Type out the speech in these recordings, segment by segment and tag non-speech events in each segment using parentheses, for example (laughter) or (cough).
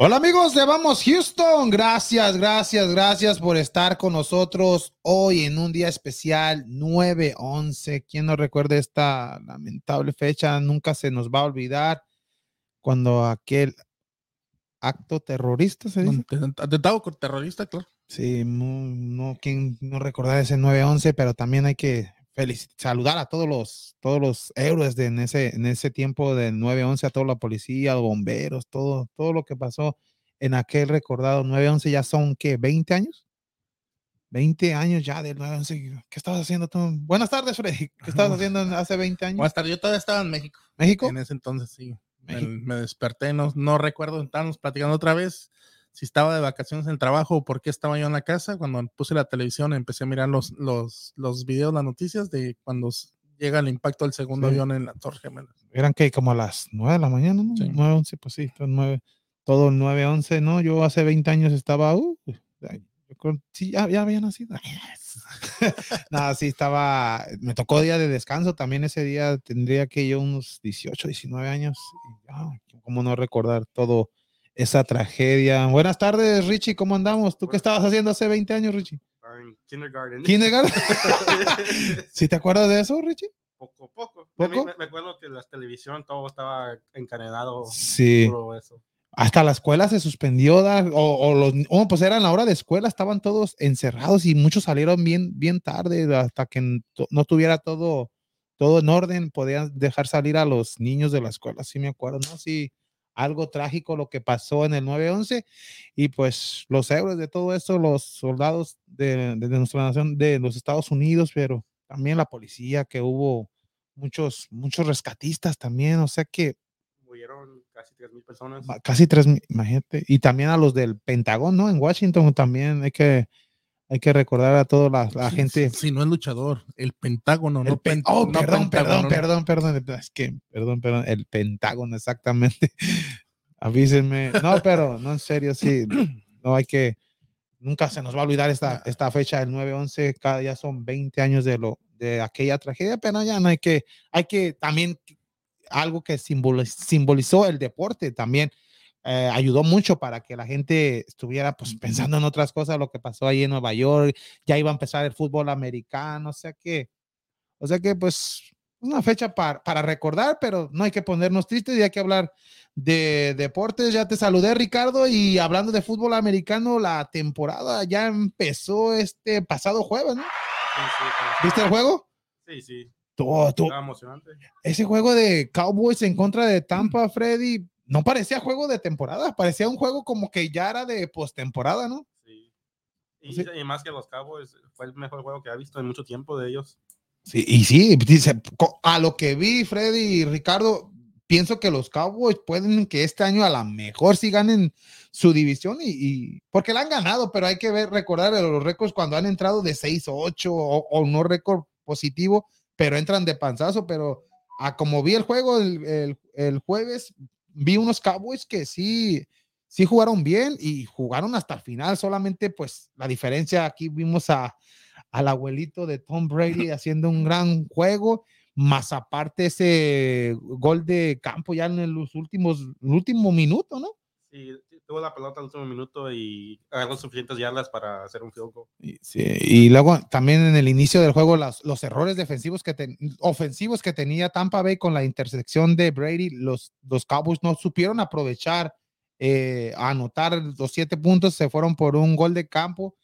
Hola amigos de Vamos Houston, gracias, gracias, gracias por estar con nosotros hoy en un día especial 9-11. ¿Quién no recuerda esta lamentable fecha? Nunca se nos va a olvidar cuando aquel acto terrorista se dice. Atentado terrorista, claro. Sí, no, no, quién no recordar ese 9-11, pero también hay que saludar a todos los, todos los héroes de en ese, en ese tiempo del 9-11, a toda la policía, los bomberos, todo, todo lo que pasó en aquel recordado 9-11 ya son, ¿qué? ¿20 años? 20 años ya del 9-11. ¿Qué estabas haciendo tú? Buenas tardes, Freddy. ¿Qué estabas haciendo hace 20 años? Buenas tardes. Yo todavía estaba en México. ¿México? En ese entonces, sí. Me, me, desperté, no, no recuerdo, estábamos platicando otra vez si estaba de vacaciones en el trabajo o por qué estaba yo en la casa. Cuando puse la televisión empecé a mirar los, los, los videos, las noticias de cuando llega el impacto del segundo Sí. avión en la Torre Gemela. Eran que como a las 9 de la mañana, ¿no? Sí. 9, 11, pues sí, todo 9, todo 9, 11, ¿no? Yo hace 20 años estaba, uh, sí, ya, ya había nacido. (laughs) Nada, sí, estaba, me tocó día de descanso, también ese día tendría que yo unos 18, 19 años, y, cómo no recordar todo esa tragedia. Buenas tardes, Richie, ¿cómo andamos? ¿Tú qué estabas haciendo hace 20 años, Richie? en kindergarten. ¿Kindergarten? (laughs) ¿Sí te acuerdas de eso, Richie? poco, poco. ¿Poco? Me, me acuerdo que la televisión todo estaba encadenado. Sí. Eso. hasta la escuela se suspendió, da- o, o los, oh, pues era la hora de escuela, estaban todos encerrados y muchos salieron bien, bien tarde, hasta que no tuviera todo, todo en orden, podían dejar salir a los niños de la escuela, sí me acuerdo, ¿no? Sí, algo trágico lo que pasó en el 9-11 y pues los héroes de todo esto, los soldados de, de nuestra nación, de los Estados Unidos, pero también la policía, que hubo muchos, muchos rescatistas también, o sea que Murieron casi 3.000 personas. Casi tres, mil, imagínate. Y también a los del Pentágono, ¿no? En Washington también hay que, hay que recordar a toda la, la gente. Si no es luchador, el Pentágono, El no, pen- oh, no perdón, perdón, Pentágono. perdón, perdón. Es que, perdón, perdón. El Pentágono, exactamente. (laughs) Avísenme. No, pero no, en serio, sí. (clears throat) No hay que. Nunca se nos va a olvidar esta, esta fecha del 9-11. Cada día son 20 años de, lo, de aquella tragedia, pero ya no hay que. Hay que también. Algo que simboliz- simbolizó el deporte también. Eh, ayudó mucho para que la gente estuviera pues pensando en otras cosas, lo que pasó ahí en Nueva York, ya iba a empezar el fútbol americano, o sea que, o sea que pues una fecha para, para recordar, pero no hay que ponernos tristes y hay que hablar de deportes. Ya te saludé, Ricardo, y hablando de fútbol americano, la temporada ya empezó este pasado jueves, ¿no? Sí, sí, sí. ¿Viste el juego? Sí, sí. Estaba emocionante. ese juego de Cowboys en contra de Tampa, Freddy, no parecía juego de temporada, parecía un juego como que ya era de postemporada, ¿no? Sí. Y, Sí. y más que los Cowboys, fue el mejor juego que ha visto en mucho tiempo de ellos. Sí, y sí, dice, a lo que vi, Freddy y Ricardo, pienso que los Cowboys pueden que este año a lo mejor sí ganen su división y, y- porque la han ganado, pero hay que ver, recordar los récords cuando han entrado de 6-8 o, o no récord positivo, pero entran de panzazo, pero a como vi el juego el, el- el jueves, vi unos Cowboys que sí, sí jugaron bien y jugaron hasta el final, solamente pues la diferencia aquí vimos a al abuelito de Tom Brady (laughs) haciendo un gran juego, más aparte ese gol de campo ya en los últimos, el último minuto, ¿no? Sí, tuvo la pelota al último minuto y agarró suficientes yardas para hacer un field goal. Y, sí, y luego también en el inicio del juego las- los errores defensivos que ten- ofensivos que tenía Tampa Bay con la intersección de Brady, los, los Cowboys no supieron aprovechar, eh, anotar los siete puntos, se fueron por un gol de campo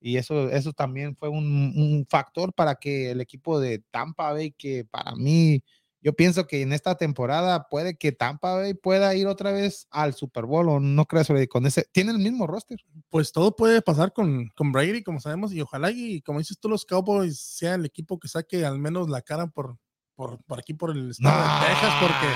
y eso, eso también fue un, un factor para que el equipo de Tampa Bay, que para mí, yo pienso que en esta temporada puede que Tampa Bay pueda ir otra vez al Super Bowl o no Freddy, con ese, tiene el mismo roster. Pues todo puede pasar con, con Brady, como sabemos, y ojalá y como dices tú, los Cowboys sea el equipo que saque al menos la cara por, por, por aquí, por el estado de Texas, porque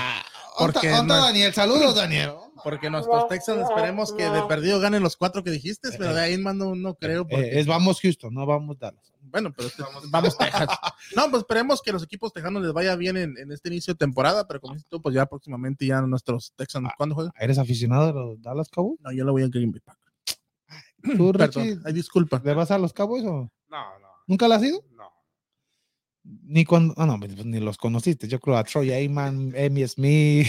porque porque ¿Dónde no- Daniel? Saludos, Daniel. (laughs) Porque nuestros Texans esperemos que de perdido ganen los cuatro que dijiste, pero de ahí más no, creo. Eh, Porque, es vamos Houston, no vamos Dallas. Bueno, pero (laughs) este- Vamos. vamos Texas. No, pues esperemos que los equipos tejanos les vaya bien en, en este inicio de temporada, pero como dices tú, pues ya próximamente ya nuestros Texans, Ah. ¿cuándo juegan? ¿Eres aficionado de los Dallas Cowboys? No, yo le voy a Green Bay Packers. ¿Tú, (clears throat) Richie, ay, disculpa. le vas a los Cowboys o No, no, nunca lo has ido? no. Ni cuando, ah, no, pues, ni los conociste. Yo creo a Troy Aikman, Emmy Smith.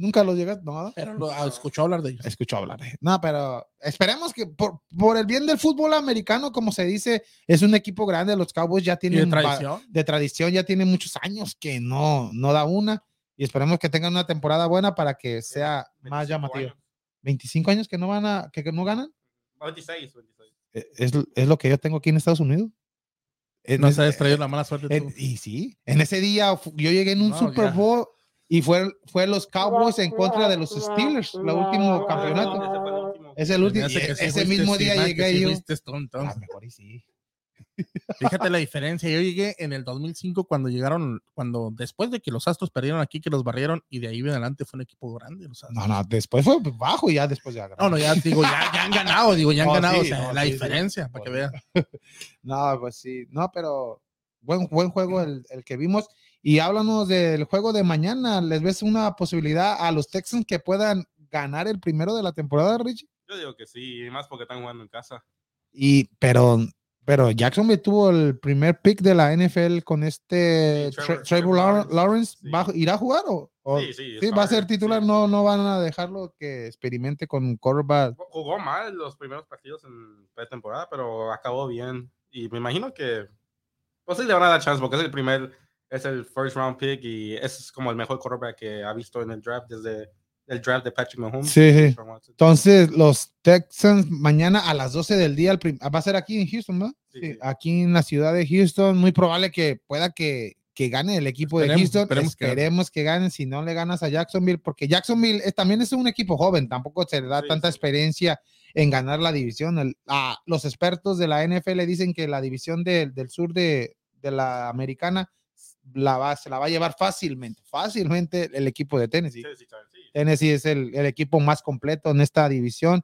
Nunca lo llegas, no. Pero lo, ah, escuchó hablar de ellos. Escuchó hablar. de- No, pero esperemos que por, por el bien del fútbol americano, como se dice, es un equipo grande. Los Cowboys ya Y de tienen va- tradición. de tradición, ya tienen muchos años que no, no da una. Y esperemos que tengan una temporada buena para que sea más 25 llamativo. años. 25 años que no van a, que, que no ganan. 26, 26. Eh, Es, es lo que yo tengo aquí en Estados Unidos. En No se has traído la mala suerte en- tú. y sí, en ese día yo llegué en un No, Super ya. Bowl y fue, fue los Cowboys en contra de los Steelers, el último campeonato. Ese. Es el último. Sí ese fuiste, mismo día llegué sí yo. A lo mejor y sí. Fíjate la diferencia. Yo llegué en el 2005 cuando llegaron, cuando después de que los Astros perdieron aquí, que los barrieron y de ahí en adelante fue un equipo grande. Los Astros. No, no, después fue bajo y ya después ya No, no, ya digo, ya, ya han ganado, digo, ya han (laughs) No, ganado. sí, o sea, no, la sí, sí. diferencia, para que vean. (laughs) No, pues sí. No, pero buen, buen juego el, el que vimos. Y háblanos del juego de mañana. ¿Les ves una posibilidad a los Texans que puedan ganar el primero de la temporada, Richie? Yo digo que sí, y más porque están jugando en casa. Y, pero, pero Jacksonville tuvo el primer pick de la NFL con este Sí, Trevor- Trevor Trevor Lawrence. Lawrence, sí. ¿Va- ¿Irá a jugar o, o- Sí, sí, sí, va a ser titular? No, no van a dejarlo que experimente con quarterback. Jugó mal los primeros partidos en pretemporada, pero acabó bien. Y me imagino que, pues sí le van a dar chance porque es el primer, es el first round pick y es como el mejor quarterback que ha visto en el draft desde el draft de Patrick Mahomes. Sí, sí. Entonces, los Texans mañana a las 12 del día, va a ser aquí en Houston, ¿no? Sí, aquí en la ciudad de Houston. Muy probable que pueda que, que gane el equipo de Houston. esperemos que gane. Esperemos que ganen. Si no le ganas a Jacksonville, porque Jacksonville es- también es un equipo joven, tampoco se le da Sí, tanta sí. experiencia en ganar la división. El- ah, los expertos de la NFL dicen que la división de- del sur de, de la americana la va, se la va a llevar fácilmente, fácilmente el equipo de Tennessee. Tennessee es el, el equipo más completo en esta división.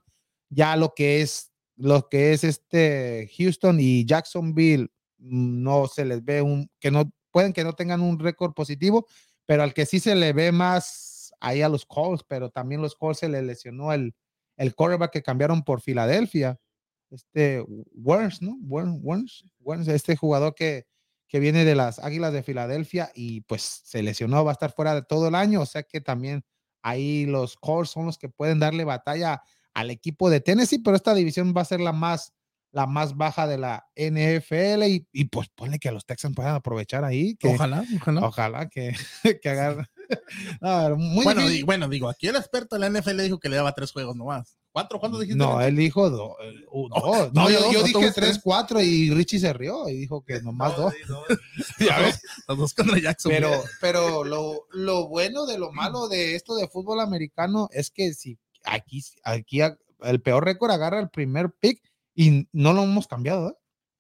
Ya lo que es lo que es este Houston y Jacksonville mm, no se les ve un que no pueden que no tengan un récord positivo, pero al que sí se le ve más ahí a los Colts, pero también los Colts se le lesionó el el quarterback que cambiaron por Filadelfia, este Werns, ¿no? Werns, Werns, este jugador que que viene de las Águilas de Filadelfia y pues se lesionó, va a estar fuera de todo el año, o sea que también ahí los Colts son los que pueden darle batalla al equipo de Tennessee, pero esta división va a ser la más, la más baja de la NFL y, y pues ponle que los Texans puedan aprovechar ahí, que Ojalá, ojalá. ojalá que, (laughs) que agarren. (laughs) Muy bueno, difícil. di- bueno, digo, aquí el experto de la NFL dijo que le daba tres juegos nomás. ¿Cuatro? ¿Cuántos dijiste? No, él dijo eh, uh, dos. No, no, yo, dije tres, tres. cuatro y Richie se rió y dijo que (laughs) nomás dos. (laughs) Ya ves. Los dos contra Jackson. Pero, pero lo, lo bueno de lo malo de esto de fútbol americano es que si aquí, aquí el peor récord agarra el primer pick y no lo hemos cambiado, ¿eh?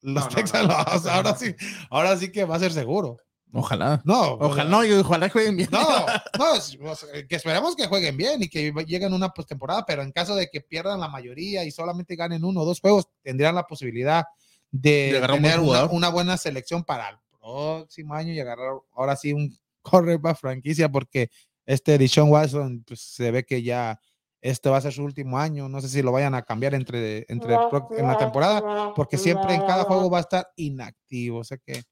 Los Texans, ahora sí, ahora sí que va a ser seguro. Ojalá. No, Ojalá, no, yo- ojalá jueguen bien. no, (laughs) no, es- o sea, que esperemos que jueguen bien y que lleguen una postemporada, pero en caso de que pierdan la mayoría y solamente ganen uno o dos juegos, tendrían la posibilidad de, un tener una, buena selección para el próximo año y agarrar ahora sí un (laughs) cornerback franquicia, porque este Dishon Watson pues, se ve que ya este va a ser su último año. No sé si lo vayan a cambiar entre, entre el en la temporada, porque siempre en cada juego va a estar inactivo. O sea que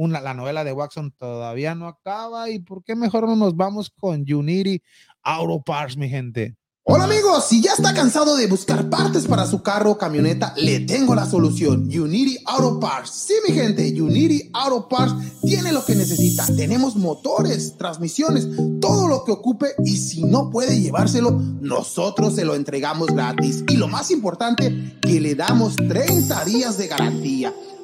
una, la novela de Watson todavía no acaba. ¿Y por qué mejor no nos vamos con Unity Auto Parts, mi gente? Hola amigos, si ya está cansado de buscar partes para su carro o camioneta, le tengo la solución. Unity Auto Parts. Sí, mi gente, Unity Auto Parts tiene lo que necesita. Tenemos motores, transmisiones, todo lo que ocupe y si no puede llevárselo, nosotros se lo entregamos gratis. Y lo más importante, que le damos 30 días de garantía.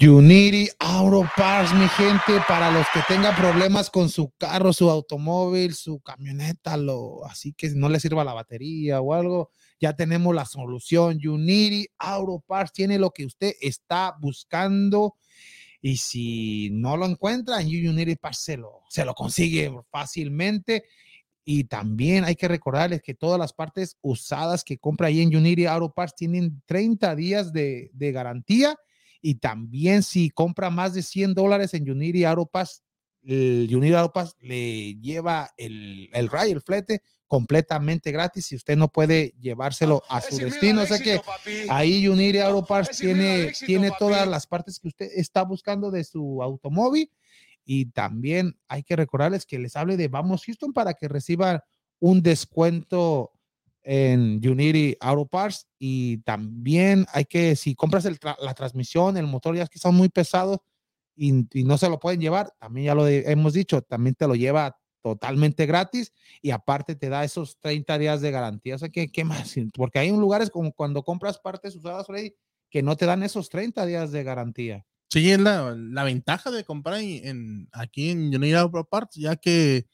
Unity Auto Parts, mi gente, para los que tengan problemas con su carro, su automóvil, su camioneta, lo, así que no le sirva la batería o algo, ya tenemos la solución. Unity Auto Parts tiene lo que usted está buscando y si no lo encuentra en Unity Parts se lo, se lo consigue fácilmente. Y también hay que recordarles que todas las partes usadas que compra ahí en Unity Auto Parts tienen 30 días de garantía Y también si compra más de 100 dólares en Unity Auropass, el Unity Auropass le lleva el, el ray, el flete completamente gratis si usted no puede llevárselo a su destino. O sea que ahí Unity Auropass tiene, tiene todas las partes que usted está buscando de su automóvil. Y también hay que recordarles que les hable de Vamos Houston para que reciban un descuento en Unity Auto Parts y también hay que, si compras la transmisión, el motor ya es que son muy pesados y, no se lo pueden llevar, también ya lo hemos dicho, también te lo lleva totalmente gratis y aparte te da esos 30 días de garantía. O sea, ¿qué, qué más? (laughs) Porque hay lugares como cuando compras partes usadas, Freddy, que no te dan esos 30 días de garantía. Sí, es la, la ventaja de comprar en, aquí en Unity Auto Parts, ya que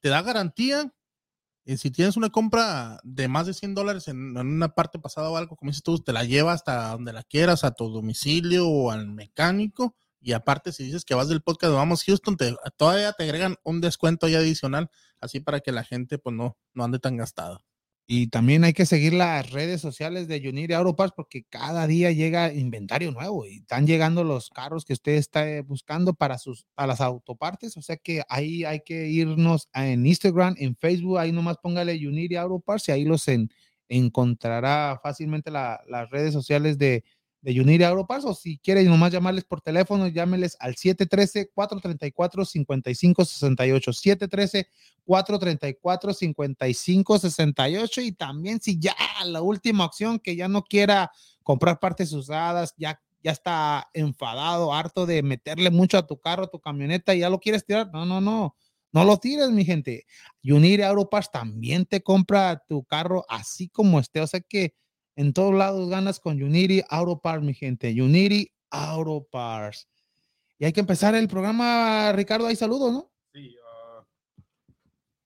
te da garantía y si tienes una compra de más de 100 dólares en, una parte pasada o algo, como dices tú, te la llevas hasta donde la quieras, a tu domicilio o al mecánico. Y aparte, si dices que vas del podcast de Vamos Houston, te, todavía te agregan un descuento ahí adicional, así para que la gente pues no, no ande tan gastada. Y también hay que seguir las redes sociales de Unity Auropass porque cada día llega inventario nuevo y están llegando los carros que usted está buscando para sus a las autopartes. O sea que ahí hay que irnos en Instagram, en Facebook, ahí nomás póngale Unity Auropass y ahí los encontrará fácilmente las redes sociales de, de Unity Auropass o si quieren nomás llamarles por teléfono, llámeles al 713-434-5568. 713-434-5568 y también si ya la última opción que ya no quiera comprar partes usadas, ya, ya está enfadado, harto de meterle mucho a tu carro, a tu camioneta y ya lo quieres tirar, no, no, no. No lo tires, mi gente. Unity Auropass también te compra tu carro así como esté. O sea que en todos lados ganas con Unity Auto Parts, mi gente. Unity Auto Parts. Y hay que empezar el programa, Ricardo. Hay saludos, ¿no? Sí. Uh,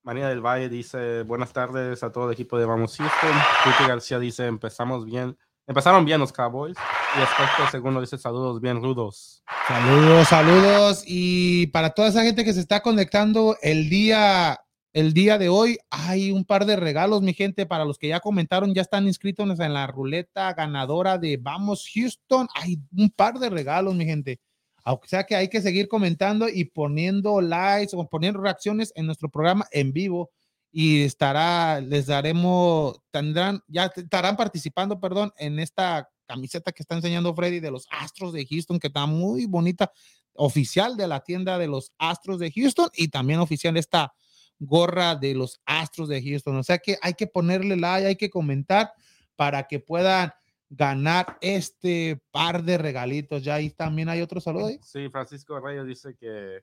María del Valle dice: Buenas tardes a todo el equipo de Vamos Houston. Titi García dice: Empezamos bien. Empezaron bien los Cowboys. Y aspecto segundo dice: Saludos bien rudos. Saludos, saludos. Y para toda esa gente que se está conectando el día el día de hoy hay un par de regalos, mi gente, para los que ya comentaron, ya están inscritos en la ruleta ganadora de Vamos Houston. Hay un par de regalos, mi gente. Aunque sea que hay que seguir comentando y poniendo likes o poniendo reacciones en nuestro programa en vivo y estará, les daremos, tendrán, ya estarán participando, perdón, en esta camiseta que está enseñando Freddy de los Astros de Houston, que está muy bonita, oficial de la tienda de los Astros de Houston y también oficial esta gorra de los Astros de Houston. O sea que hay que ponerle like, hay que comentar para que puedan ganar este par de regalitos. Ya ahí también hay otro saludo. Sí, Francisco Reyes dice que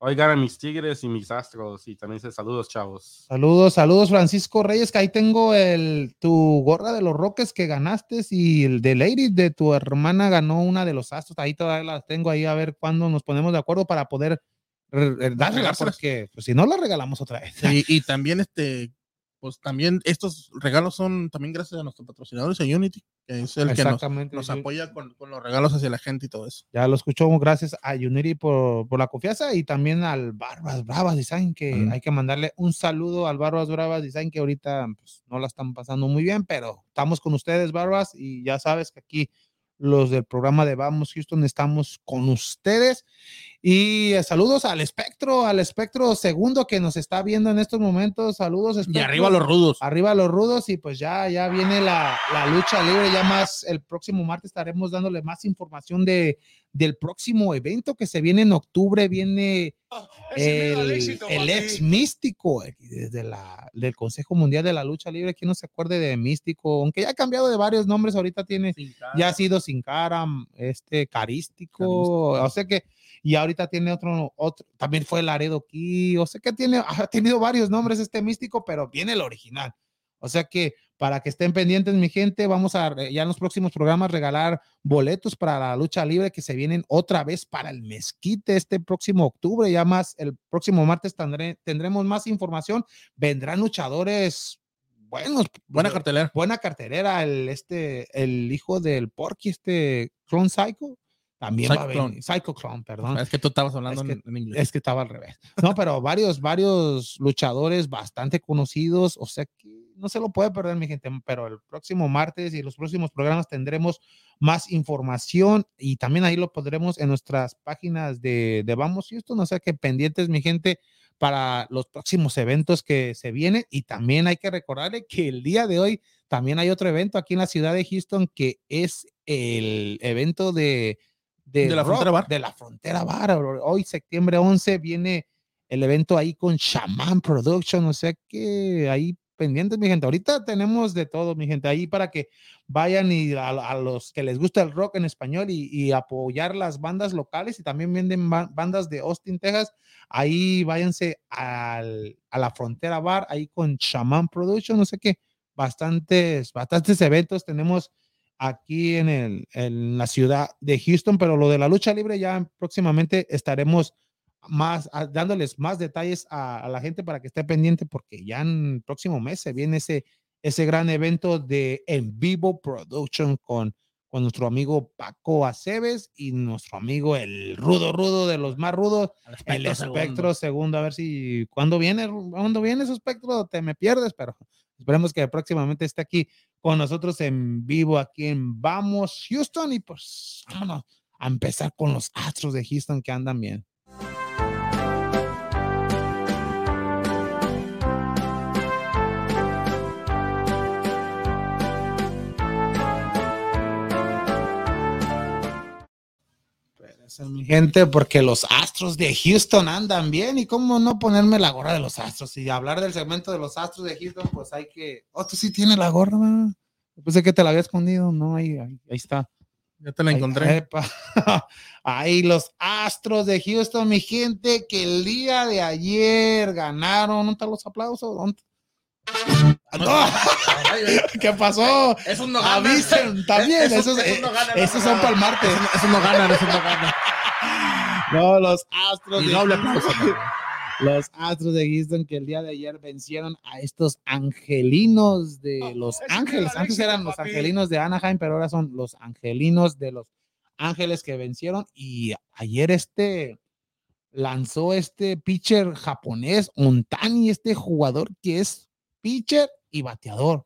hoy ganan mis Tigres y mis Astros y también dice saludos, chavos. Saludos, saludos, Francisco Reyes, que ahí tengo el tu gorra de los Roques que ganaste y el de Lady de tu hermana ganó una de los Astros. Ahí todavía las tengo ahí a ver cuándo nos ponemos de acuerdo para poder dársela porque pues, si no la regalamos otra vez. Y, también este, pues también estos regalos son también gracias a nuestros patrocinadores a Unity, que es el que nos, apoya con, los regalos hacia la gente y todo eso. Ya lo escuchamos gracias a Unity por, por la confianza y también al Barbas Bravas Design, que hay que mandarle un saludo al Barbas Bravas Design, que ahorita pues, no la están pasando muy bien, pero estamos con ustedes, Barbas, y ya sabes que aquí los del programa de Vamos Houston estamos con ustedes. Y eh, saludos al espectro, al espectro segundo que nos está viendo en estos momentos. Saludos. Y arriba los rudos. Arriba los rudos. Y pues ya, ya viene la, la, lucha libre. Ya más el próximo martes estaremos dándole más información de, del próximo evento que se viene en octubre. Viene ah, el, el, ex místico desde la, del Consejo Mundial de la Lucha Libre. Quien no se acuerde de místico, aunque ya ha cambiado de varios nombres. Ahorita tiene, ya ha sido sin cara, este carístico. O sea que y ahorita tiene otro, otro también fue Laredo aquí, o sea que tiene, ha tenido varios nombres este místico, pero viene el original. O sea que para que estén pendientes, mi gente, vamos a ya en los próximos programas regalar boletos para la lucha libre que se vienen otra vez para el mezquite este próximo octubre. Ya más el próximo martes tendremos más información. Vendrán luchadores buenos. Buena cartelera. Buena cartelera. El, este, el hijo del Porky, este Clone Psycho también va a venir. Clone, perdón. Es que tú estabas hablando en, inglés. Es que estaba al revés. No, pero varios, varios luchadores bastante conocidos. O sea que no se lo puede perder, mi gente, pero el próximo martes y los próximos programas tendremos más información y también ahí lo pondremos en nuestras páginas de, de Vamos Houston, o sea que pendientes, mi gente, para los próximos eventos que se vienen y también hay que recordarle que el día de hoy también hay otro evento aquí en la ciudad de Houston que es el evento de, de, la, frontera bar. de la frontera bar. Hoy, septiembre 11, viene el evento ahí con Shaman Production, o sea que ahí pendientes, mi gente. Ahorita tenemos de todo, mi gente, ahí para que vayan y a, los que les gusta el rock en español y, apoyar las bandas locales y también venden bandas de Austin, Texas. Ahí váyanse al, a la frontera bar, ahí con Shaman Production, no sé qué, bastantes, bastantes eventos tenemos aquí en, el, en la ciudad de Houston, pero lo de la lucha libre ya próximamente estaremos más dándoles más detalles a, la gente para que esté pendiente porque ya en el próximo mes se viene ese, ese gran evento de en vivo production con, con nuestro amigo Paco Aceves y nuestro amigo el rudo rudo de los más rudos, el espectro, segundo. A ver si cuando viene, cuando viene su espectro te me pierdes, pero esperemos que próximamente esté aquí con nosotros en vivo aquí en Vamos Houston y pues vámonos a empezar con los Astros de Houston que andan bien. Mi gente, porque los Astros de Houston andan bien y cómo no ponerme la gorra de los Astros y hablar del segmento de los Astros de Houston, pues hay que. Oh, tú sí tienes la gorra. Pensé que te la había escondido. No, ahí, ahí, está. Ya te la encontré. (laughs) Ahí, los Astros de Houston, mi gente, que el día de ayer ganaron. ¿Dónde están los aplausos? ¿Dónde? (laughs) ¿Qué pasó? Eso no gana. Avisen (laughs) también. Esos, esos, son para el martes. Esos no ganan, esos no ganan. (laughs) No, los Astros. de Los Astros de Houston que el día de ayer vencieron a estos angelinos de Los Ángeles. Antes eran los angelinos de Anaheim, pero ahora son los angelinos de Los Ángeles que vencieron. Y ayer este lanzó este pitcher japonés, Ontani, este jugador que es pitcher y bateador.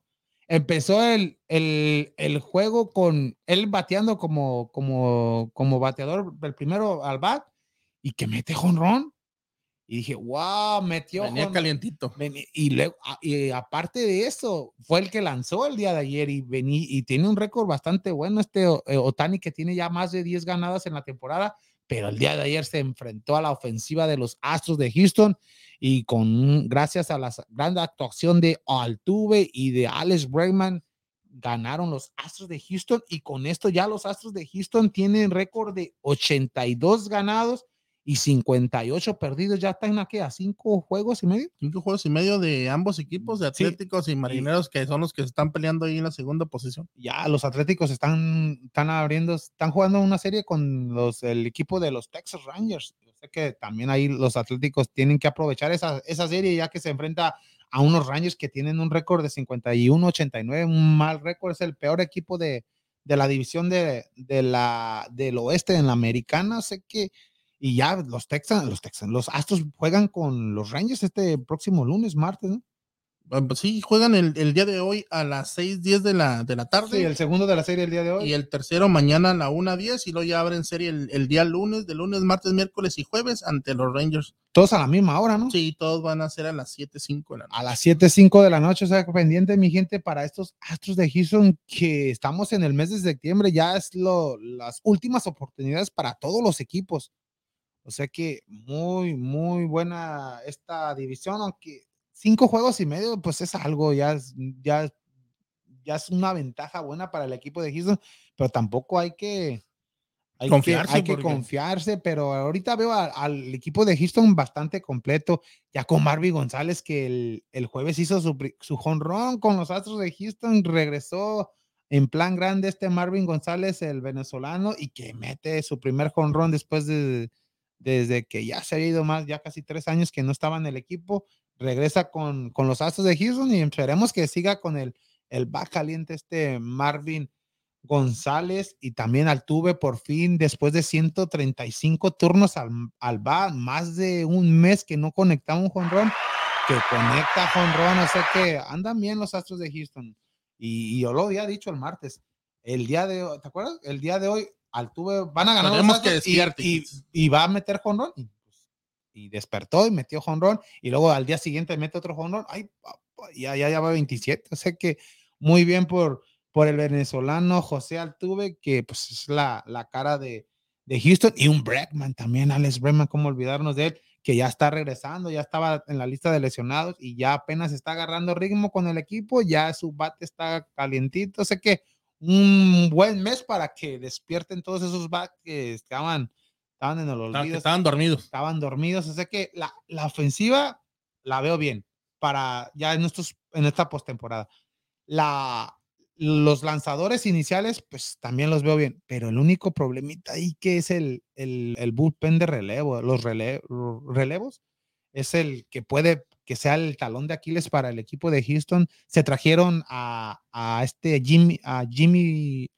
Empezó el, el, el, juego con él bateando como, como, como bateador, el primero al bat, y que mete jonrón. Y dije, wow, metió. Venía calientito. y, luego, y aparte de eso, fue el que lanzó el día de ayer y, vení, y tiene un récord bastante bueno este eh, Otani, que tiene ya más de 10 ganadas en la temporada, pero el día de ayer se enfrentó a la ofensiva de los Astros de Houston y con gracias a la gran actuación de Altuve y de Alex Bregman ganaron los Astros de Houston y con esto ya los Astros de Houston tienen récord de 82 ganados y 58 perdidos. Ya están aquí a cinco juegos y medio. Cinco juegos y medio de ambos equipos, de Atléticos y Marineros, que son los que están peleando ahí en la segunda posición. Ya los Atléticos están, están abriendo, están jugando una serie con los, el equipo de los Texas Rangers. Yo sé que también ahí los Atléticos tienen que aprovechar esa, esa serie ya que se enfrenta a unos Rangers que tienen un récord de 51-89, un mal récord, es el peor equipo de, de la división de, de la, del oeste en la americana. Sé que y ya los Texans, los Texans, los Astros juegan con los Rangers este próximo lunes, martes, ¿no? Ah, pues sí, juegan el, el, día de hoy a las 6:10 de la, de la tarde. Sí, el segundo de la serie el día de hoy. Y el tercero mañana a la 1:10 y luego ya abren serie el, el, día lunes, de lunes, martes, miércoles y jueves ante los Rangers. Todos a la misma hora, ¿no? Sí, todos van a ser a las 7:05 de la noche. A las 7:05 de la noche, o sea, pendiente, mi gente, para estos Astros de Houston que estamos en el mes de septiembre, ya es lo, las últimas oportunidades para todos los equipos o sea que muy, muy buena esta división, aunque cinco juegos y medio, pues es algo, ya ya, ya es una ventaja buena para el equipo de Houston, pero tampoco hay que, hay confiarse, que, hay que confiarse, pero ahorita veo al equipo de Houston bastante completo, ya con Marvin González, que el, el jueves hizo su, su jonrón con los Astros de Houston, regresó en plan grande este Marvin González, el venezolano, y que mete su primer jonrón después de, desde que ya se ha ido más, ya casi tres años que no estaba en el equipo, regresa con, con los Astros de Houston y esperemos que siga con el, el back caliente este Marvin González y también Altuve por fin después de 135 turnos al, al más de un mes que no conectaba un jonrón que conecta Ron, o sea que andan bien los Astros de Houston. Y, yo lo había dicho el martes. El día de hoy, ¿te acuerdas? El día de hoy, Altuve, van a ganar los que y, y, va a meter jonrón. Y, pues, y, despertó y metió jonrón. Y luego al día siguiente mete otro jonrón. Ay, ya, ya, ya va 27. O sea que muy bien por, por el venezolano José Altuve, que pues es la, la cara de, de Houston. Y un Bregman también, Alex Bregman, cómo olvidarnos de él que ya está regresando, ya estaba en la lista de lesionados y ya apenas está agarrando ritmo con el equipo, ya su bate está calientito, sé que un buen mes para que despierten todos esos bats que estaban, estaban en el olvido. Estaban dormidos. Estaban dormidos, sé que la, la ofensiva la veo bien para ya en, estos, en esta postemporada. La, los lanzadores iniciales, pues también los veo bien, pero el único problemita ahí que es el, el, el bullpen de relevo, los relevos, es el que puede que sea el talón de Aquiles para el equipo de Houston. Se trajeron a, a este Jimmy, a Jimmy,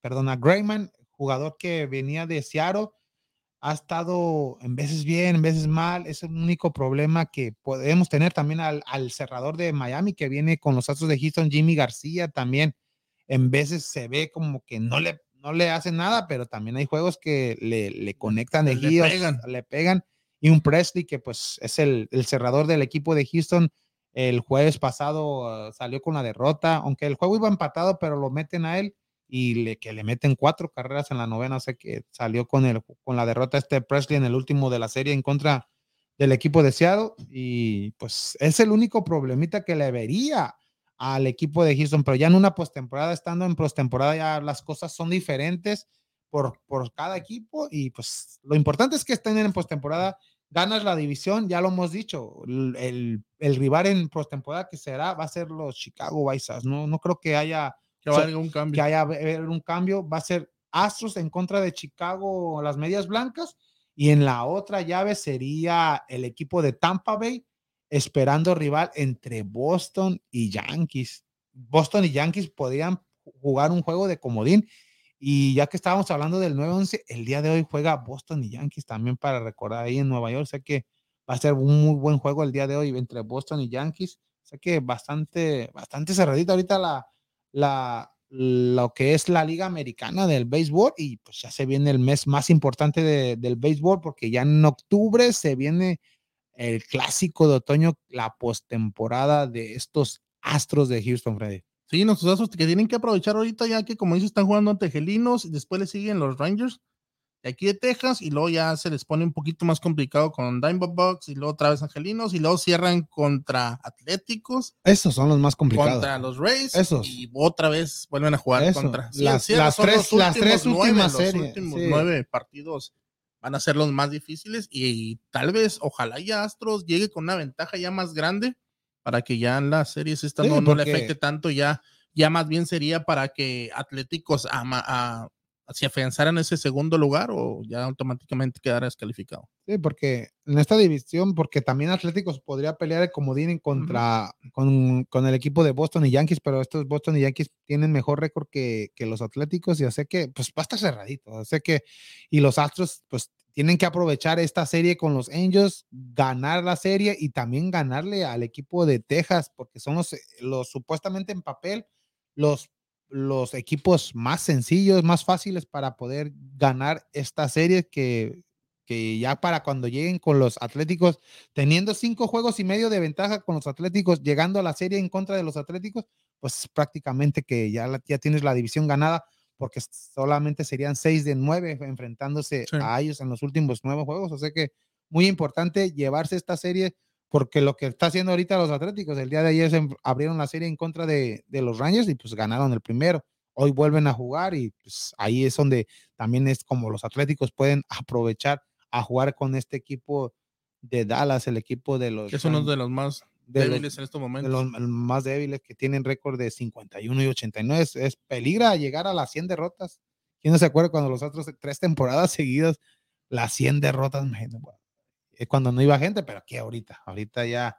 perdón, a Grayman, jugador que venía de Seattle, ha estado en veces bien, en veces mal. Es el único problema que podemos tener también al, al cerrador de Miami que viene con los Astros de Houston, Jimmy García también en veces se ve como que no le, no le hacen nada, pero también hay juegos que le, le conectan de le pegan. le pegan. Y un Presley que pues es el, cerrador del equipo de Houston. El jueves pasado ah, salió con la derrota, aunque el juego iba empatado, pero lo meten a él y le, que le meten cuatro carreras en la novena, o sea que salió con, el, con la derrota este Presley en el último de la serie en contra del equipo de Seattle y pues es el único problemita que le vería al equipo de Houston, pero ya en una postemporada, estando en postemporada, ya las cosas son diferentes por, por cada equipo y pues lo importante es que estén en postemporada, ganas la división, ya lo hemos dicho, el, el, rival en postemporada que será va a ser los Chicago White no, no creo que haya que, haya un cambio. que haya un cambio, va a ser Astros en contra de Chicago, las medias blancas, y en la otra llave sería el equipo de Tampa Bay esperando rival entre Boston y Yankees. Boston y Yankees podrían jugar un juego de comodín. Y ya que estábamos hablando del 9-11, el día de hoy juega Boston y Yankees también para recordar ahí en Nueva York. Sé que va a ser un muy buen juego el día de hoy entre Boston y Yankees. Sé que bastante, bastante cerradita ahorita la, la, lo que es la Liga Americana del Béisbol. Y pues ya se viene el mes más importante del béisbol porque ya en octubre se viene el clásico de otoño, la postemporada de estos Astros de Houston, Freddy. Sí, nuestros Astros que tienen que aprovechar ahorita ya que como dices están jugando ante Gelinos y después le siguen los Rangers de aquí de Texas y luego ya se les pone un poquito más complicado con Diamondbacks y luego otra vez Angelinos y luego cierran contra Atléticos. Esos son los más complicados. Contra los Rays. Esos. Y otra vez vuelven a jugar contra. las, las, tres, las tres últimas series. Los últimos nueve partidos van a ser los más difíciles y, tal vez, ojalá ya Astros llegue con una ventaja ya más grande para que ya en las series esta no, le afecte tanto, ya, ya más bien sería para que Atléticos a, a, se afianzaran ese segundo lugar o ya automáticamente quedara descalificado. Sí, porque en esta división, porque también Atléticos podría pelear el comodín contra con, con, el equipo de Boston y Yankees, pero estos Boston y Yankees tienen mejor récord que, que, los Atléticos y sé que pues va a estar cerradito, sé que y los Astros pues tienen que aprovechar esta serie con los Angels, ganar la serie y también ganarle al equipo de Texas, porque son los, los supuestamente en papel los los equipos más sencillos, más fáciles para poder ganar esta serie que, que ya para cuando lleguen con los Atléticos, teniendo cinco juegos y medio de ventaja con los Atléticos, llegando a la serie en contra de los Atléticos, pues prácticamente que ya, ya tienes la división ganada porque solamente serían seis de nueve enfrentándose a ellos en los últimos nueve juegos. O sea que muy importante llevarse esta serie porque lo que está haciendo ahorita los Atléticos, el día de ayer se abrieron la serie en contra de, los Rangers y pues ganaron el primero. Hoy vuelven a jugar y pues ahí es donde también es como los Atléticos pueden aprovechar a jugar con este equipo de Dallas, el equipo de los... Que son uno de los más débiles en estos momentos. De los más débiles que tienen récord de 51 y 89. Es, es peligra llegar a las 100 derrotas. ¿Quién no se acuerda cuando los otros tres temporadas (laughs) seguidas, las 100 derrotas? es cuando no iba gente, pero aquí ahorita, ahorita ya.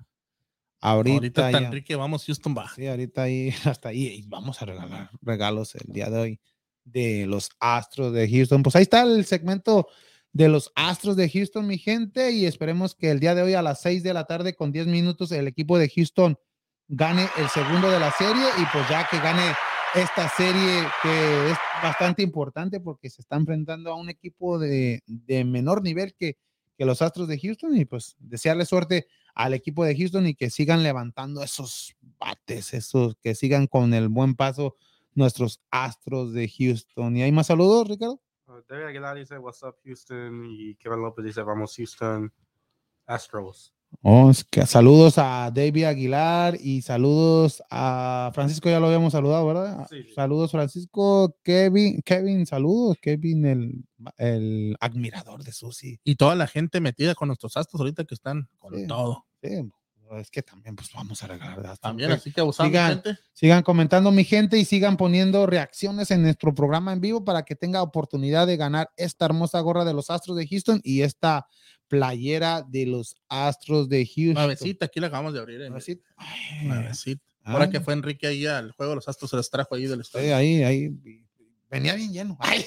Ahorita, ahorita ya, vamos, Houston va. Sí, ahorita ahí, (laughs) hasta ahí, y vamos a regalar regalos el día de hoy de los Astros de Houston. Pues ahí está el segmento de los Astros de Houston, mi gente, y esperemos que el día de hoy a las 6 de la tarde con 10 minutos el equipo de Houston gane el segundo de la serie y pues ya que gane esta serie que es bastante importante porque se está enfrentando a un equipo de, de menor nivel que, que los Astros de Houston y pues desearle suerte al equipo de Houston y que sigan levantando esos bates, esos que sigan con el buen paso nuestros Astros de Houston. ¿Y hay más saludos, Ricardo? David Aguilar dice, What's up, Houston? Y Kevin López dice, Vamos, Houston. Astros. Oh, es que saludos a David Aguilar y saludos a Francisco, ya lo habíamos saludado, ¿verdad? Sí, sí. Saludos, Francisco. Kevin, Kevin, saludos. Kevin, el, el admirador de Susi. Y toda la gente metida con nuestros astros ahorita que están con Sí. todo. Sí, es que también, pues vamos a regalar. de hasta- También, así que abusando, Sigan. gente. Sigan comentando, mi gente, y sigan poniendo reacciones en nuestro programa en vivo para que tenga oportunidad de ganar esta hermosa gorra de los Astros de Houston y esta playera de los Astros de Houston. Nuevecita, aquí la acabamos de abrir. eh, Nuevecita. Nuevecita. ah, Ahora que fue Enrique ahí al juego de los astros, se los trajo ahí del sí, estadio. ahí, ahí. Venía bien lleno. (laughs) Ay,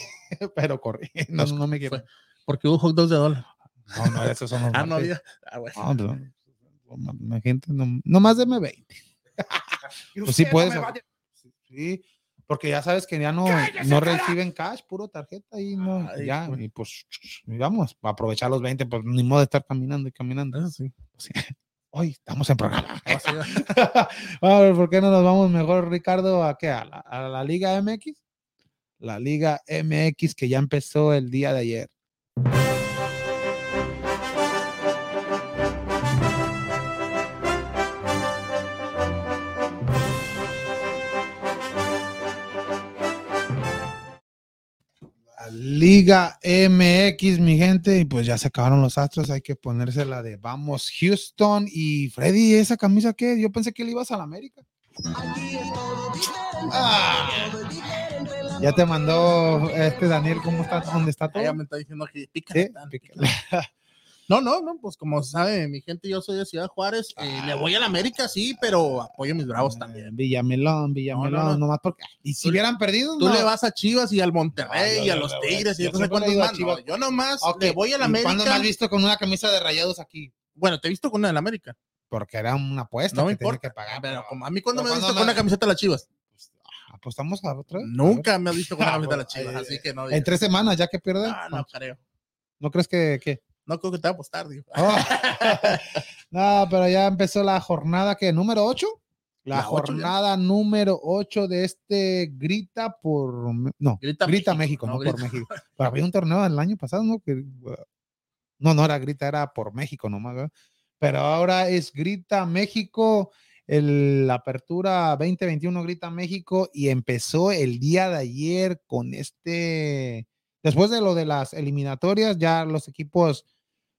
pero corrí. No, Pues, no me quiero. Porque hubo hot dogs de dólar. No, no, esos son los (laughs) Ah, no había. Ah, bueno. No, no, no, la gente no, no más deme 20. (laughs) Pues sí puedes. Sí, porque ya sabes que ya no, no reciben cash, puro tarjeta y no, Ay, ya, y pues vamos, a aprovechar los 20, pues ni modo de estar caminando y caminando. Eso sí. Sí. Hoy estamos en programa. Ah, sí, (laughs) a ver, ¿por qué no nos vamos mejor, Ricardo, a qué? ¿A la, a la Liga MX? La Liga MX que ya empezó el día de ayer. Liga MX, mi gente, y pues ya se acabaron los astros, hay que ponerse la de vamos Houston y Freddy, ¿esa camisa qué? Yo pensé que le ibas a la América. Ah, ya te mandó este Daniel, ¿cómo está? ¿Dónde está todo? Ella me está diciendo que pica. Sí. (laughs) No, no, no, pues como sabe mi gente, yo soy de Ciudad Juárez. eh, le voy a la América, sí, pero apoyo a mis bravos también. Eh, Villamelón, Villamelón, No, no, no. nomás porque. Y si hubieran perdido, Tú le vas a Chivas y al Monterrey yo y a los. Tigres y Yo no sé cuántos más. Chivas. yo nomás Ok, le voy a la ¿y ¿Cuándo me América. has visto con una camisa de rayados aquí? Bueno, te he visto con una de la América. Porque era una apuesta No me que importa. que pagar. Pero como a mí, cuando pero me has visto con una camiseta de las (laughs) Chivas? ¿Apostamos a otra? Nunca me has visto con una Ah, camiseta de las Chivas, eh, así que no. En tres semanas, ya que pierden. Ah, no creo. ¿No crees que.? que... No creo que te va a apostar, digo. Oh. (laughs) no, pero ya empezó la jornada que número 8. La, jornada número 8 de este Grita por. No, Grita Grita, México, México, no, no, por. México. (laughs) Pero había un torneo el año pasado, ¿no? Que, no, no era Grita, era por México nomás, ¿verdad? Pero ahora es Grita México, el, la apertura 2021 Grita México y empezó el día de ayer con este. Después de lo de las eliminatorias, ya los equipos,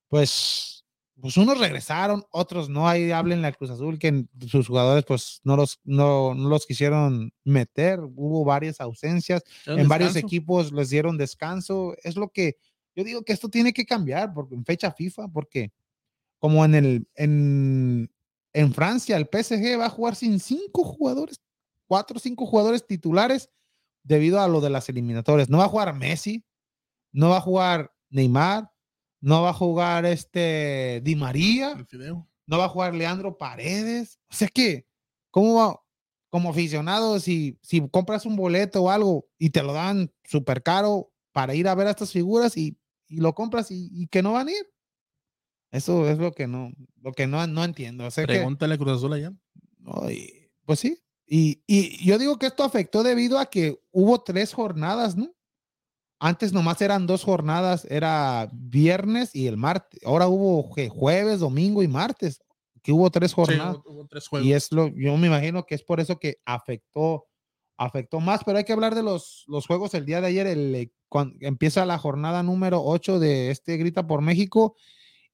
pues, pues unos regresaron, otros no. Ahí háblenle al Cruz Azul que sus jugadores, pues, no los, no, no los quisieron meter. Hubo varias ausencias en varios equipos les dieron descanso. Es lo que yo digo que esto tiene que cambiar porque en fecha FIFA, porque como en el en, en Francia el PSG va a jugar sin cinco jugadores, cuatro o cinco jugadores titulares debido a lo de las eliminatorias. No va a jugar Messi, no va a jugar Neymar, no va a jugar este Di María, no va a jugar Leandro Paredes. O sea que, ¿cómo va? Como aficionado, si, si compras un boleto o algo y te lo dan súper caro para ir a ver a estas figuras y, y lo compras y, y que no van a ir. Eso es lo que no, lo que no, no entiendo. O sea que, Pregúntale a Cruz Azul allá. no, y- pues sí. Y, y yo digo que esto afectó debido a que hubo tres jornadas, ¿no? Antes nomás eran dos jornadas, era viernes y el martes. Ahora hubo ¿qué? jueves, domingo y martes, que hubo tres Sí, jornadas. hubo, hubo tres juegos. y es lo, yo me imagino que es por eso que afectó, afectó más, pero hay que hablar de los, los juegos el día de ayer. El, eh, cuan- empieza la jornada número 8 de este Grita por México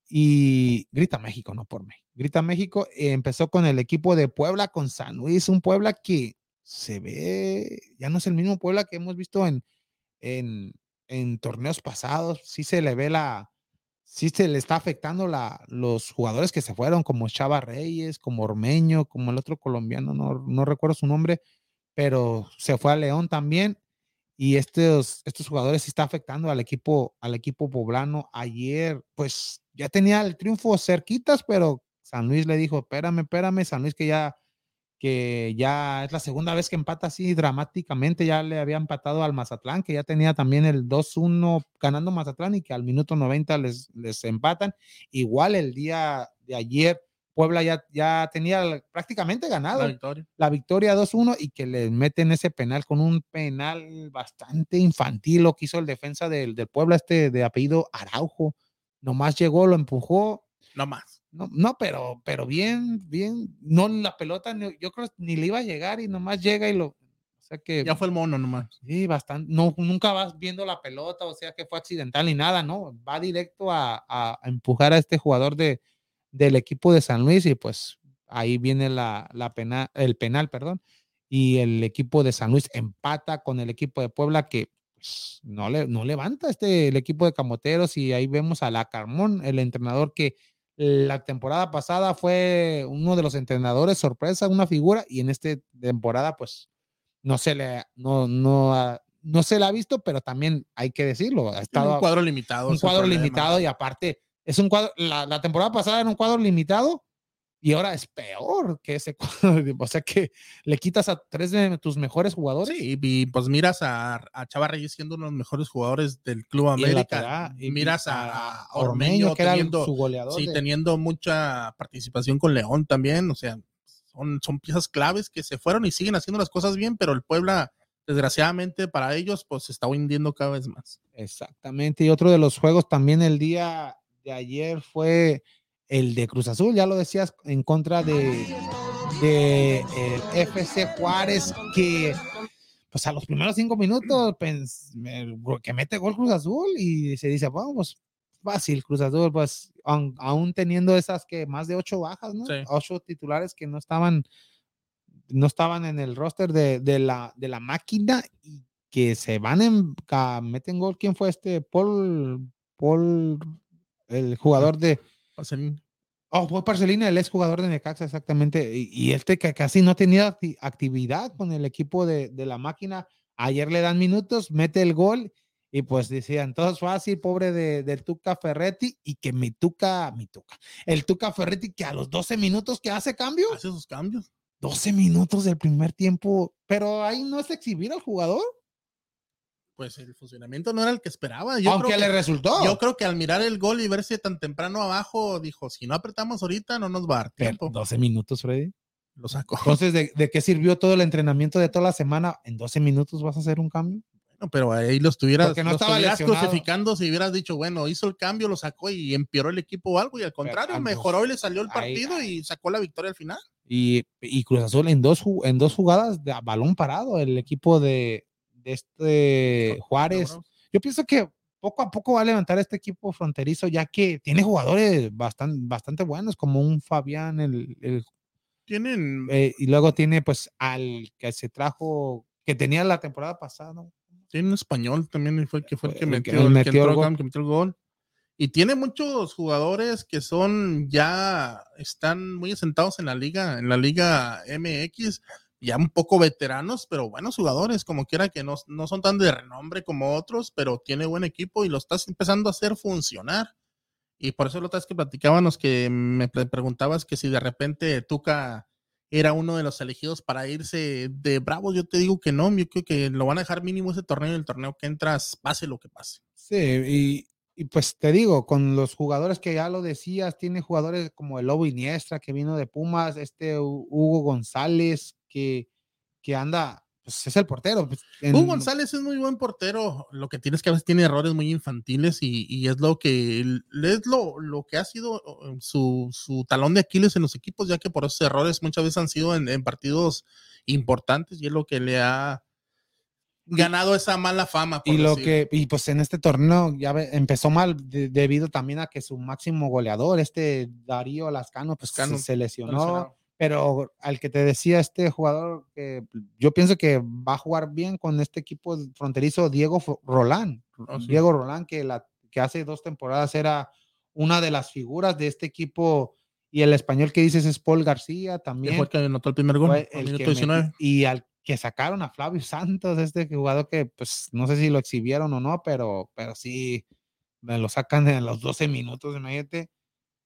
y Grita México, no por México. Grita México empezó con el equipo de Puebla, con San Luis, un Puebla que se ve, ya no es el mismo Puebla que hemos visto en, en, torneos pasados. Sí se le ve la, sí se le está afectando la, los jugadores que se fueron, como Chava Reyes, como Ormeño, como el otro colombiano, no, no recuerdo su nombre, pero se fue a León también. y estos, estos jugadores sí está afectando al equipo, al equipo poblano. Ayer, pues ya tenía el triunfo cerquitas, pero San Luis le dijo, espérame, espérame, San Luis que ya, que ya es la segunda vez que empata así dramáticamente, ya le había empatado al Mazatlán, que ya tenía también el 2-1 ganando Mazatlán y que al minuto 90 les, les empatan. Igual el día de ayer Puebla ya, ya tenía prácticamente ganado La victoria. la victoria 2-1 y que le meten ese penal con un penal bastante infantil lo que hizo el defensa del, del Puebla, este de apellido Araujo. Nomás llegó, lo empujó. No más. No, no pero, pero bien, bien. No la pelota, ni- yo creo ni le iba a llegar y nomás llega y lo. O sea que. Ya fue el mono nomás. Sí, bastante. No, nunca vas viendo la pelota, o sea que fue accidental ni nada, ¿no? Va directo a, a- a empujar a este jugador de, del equipo de San Luis y pues ahí viene la, la pena, el penal, perdón. Y el equipo de San Luis empata con el equipo de Puebla que pues, no, le, no levanta este, el equipo de Camoteros y ahí vemos a la Carmón, el entrenador que la temporada pasada fue uno de los entrenadores sorpresa, una figura y en esta temporada pues no se le, no, no, ha- no se le ha visto, pero también hay que decirlo, ha estado un cuadro limitado. un cuadro problema. limitado y aparte es un cuadro, la, la temporada pasada era un cuadro limitado y ahora es peor que ese (laughs) o sea que le quitas a tres de tus mejores jugadores. Sí, y pues miras a, a Chava Reyes siendo uno de los mejores jugadores del Club América. y- miras a, a Ormeño, Ormeño que era teniendo, su goleador. sí, de- teniendo mucha participación con León también. O sea, son, son piezas claves que se fueron y siguen haciendo las cosas bien, pero el Puebla, desgraciadamente para ellos, pues se está hundiendo cada vez más. Exactamente. Y otro de los juegos también el día de ayer fue el de Cruz Azul, ya lo decías, en contra de, de el FC Juárez, que pues a los primeros cinco minutos me- que mete gol Cruz Azul y se dice, vamos, fácil Cruz Azul, pues aún teniendo esas que más de ocho bajas, ¿no? Sí. Ocho titulares que no estaban, no estaban en el roster de, de la, de la máquina y que se van en, meten gol. ¿Quién fue este? Paul, Paul, el jugador de, Oh, fue Parcelina, el ex jugador de Necaxa, exactamente. Y, y este que casi no tenía acti- actividad con el equipo de, de la máquina. Ayer le dan minutos, mete el gol y pues decían, todo es fácil, pobre de, del Tuca Ferretti. Y que mi Tuca, mi Tuca, el Tuca Ferretti que a los 12 minutos que hace cambio, hace sus cambios. 12 minutos del primer tiempo, pero ahí no es exhibir al jugador, Pues el funcionamiento no era el que esperaba. Yo aunque creo le que- resultó. Yo creo que al mirar el gol y verse tan temprano abajo, dijo, si no apretamos ahorita, no nos va a dar Pero tiempo. 12 minutos, Freddy. Lo sacó. Entonces, ¿de, de qué sirvió todo el entrenamiento de toda la semana? ¿En 12 minutos vas a hacer un cambio? Bueno, pero ahí lo estuvieras, Porque no lo estaba estuvieras crucificando si hubieras dicho, bueno, hizo el cambio, lo sacó y empeoró el equipo o algo, y al contrario, pues, mejoró y le salió el ahí- partido y sacó la victoria al final. Y, y Cruz Azul en dos, en dos jugadas de a balón parado, el equipo de, de este Juárez. Yo pienso que poco a poco va a levantar este equipo fronterizo, ya que tiene jugadores bastante, bastante buenos, como un Fabián, el, el- Tienen, eh, y luego tiene pues al que se trajo, que tenía la temporada pasada, ¿no? tienen español también, fue el que fue el que El que- metió, el el metió el entró gol. que metió el gol. Y tiene muchos jugadores que son ya, están muy asentados en la liga, en la liga MX, ya un poco veteranos, pero buenos jugadores, como quiera que no, no son tan de renombre como otros, pero tiene buen equipo y lo estás empezando a hacer funcionar. Y por eso lo otras que platicábamos que me pre- preguntabas que si de repente Tuca era uno de los elegidos para irse de Bravos, yo te digo que no, yo creo que lo van a dejar mínimo ese torneo y el torneo que entras, pase lo que pase. Sí, y, y pues te digo, con los jugadores que ya lo decías, tiene jugadores como el Lobo Iniestra que vino de Pumas, este Hu- Hugo González que, que anda, pues es el portero. pues, en- Hugo González es muy buen portero, lo que tienes que a veces tiene errores muy infantiles y, y es lo que es lo, lo que ha sido su, su talón de Aquiles en los equipos, ya que por esos errores muchas veces han sido en, en partidos importantes y es lo que le ha ganado esa mala fama. por Y lo decir. que, y pues en este torneo ya empezó mal de- debido también a que su máximo goleador, este Darío Lascano, pues se, se lesionó. Pero al que te decía este jugador, que yo pienso que va a jugar bien con este equipo fronterizo, Diego Rolán. Oh, sí. Diego Rolán, que, la, que hace dos temporadas era una de las figuras de este equipo. Y el español que dices es Paul García también. fue el que anotó el primer gol el minuto que metió- 19. y al que sacaron a Flavio Santos, este jugador que pues no sé si lo exhibieron o no, pero, pero sí me lo sacan en los 12 minutos, imagínate.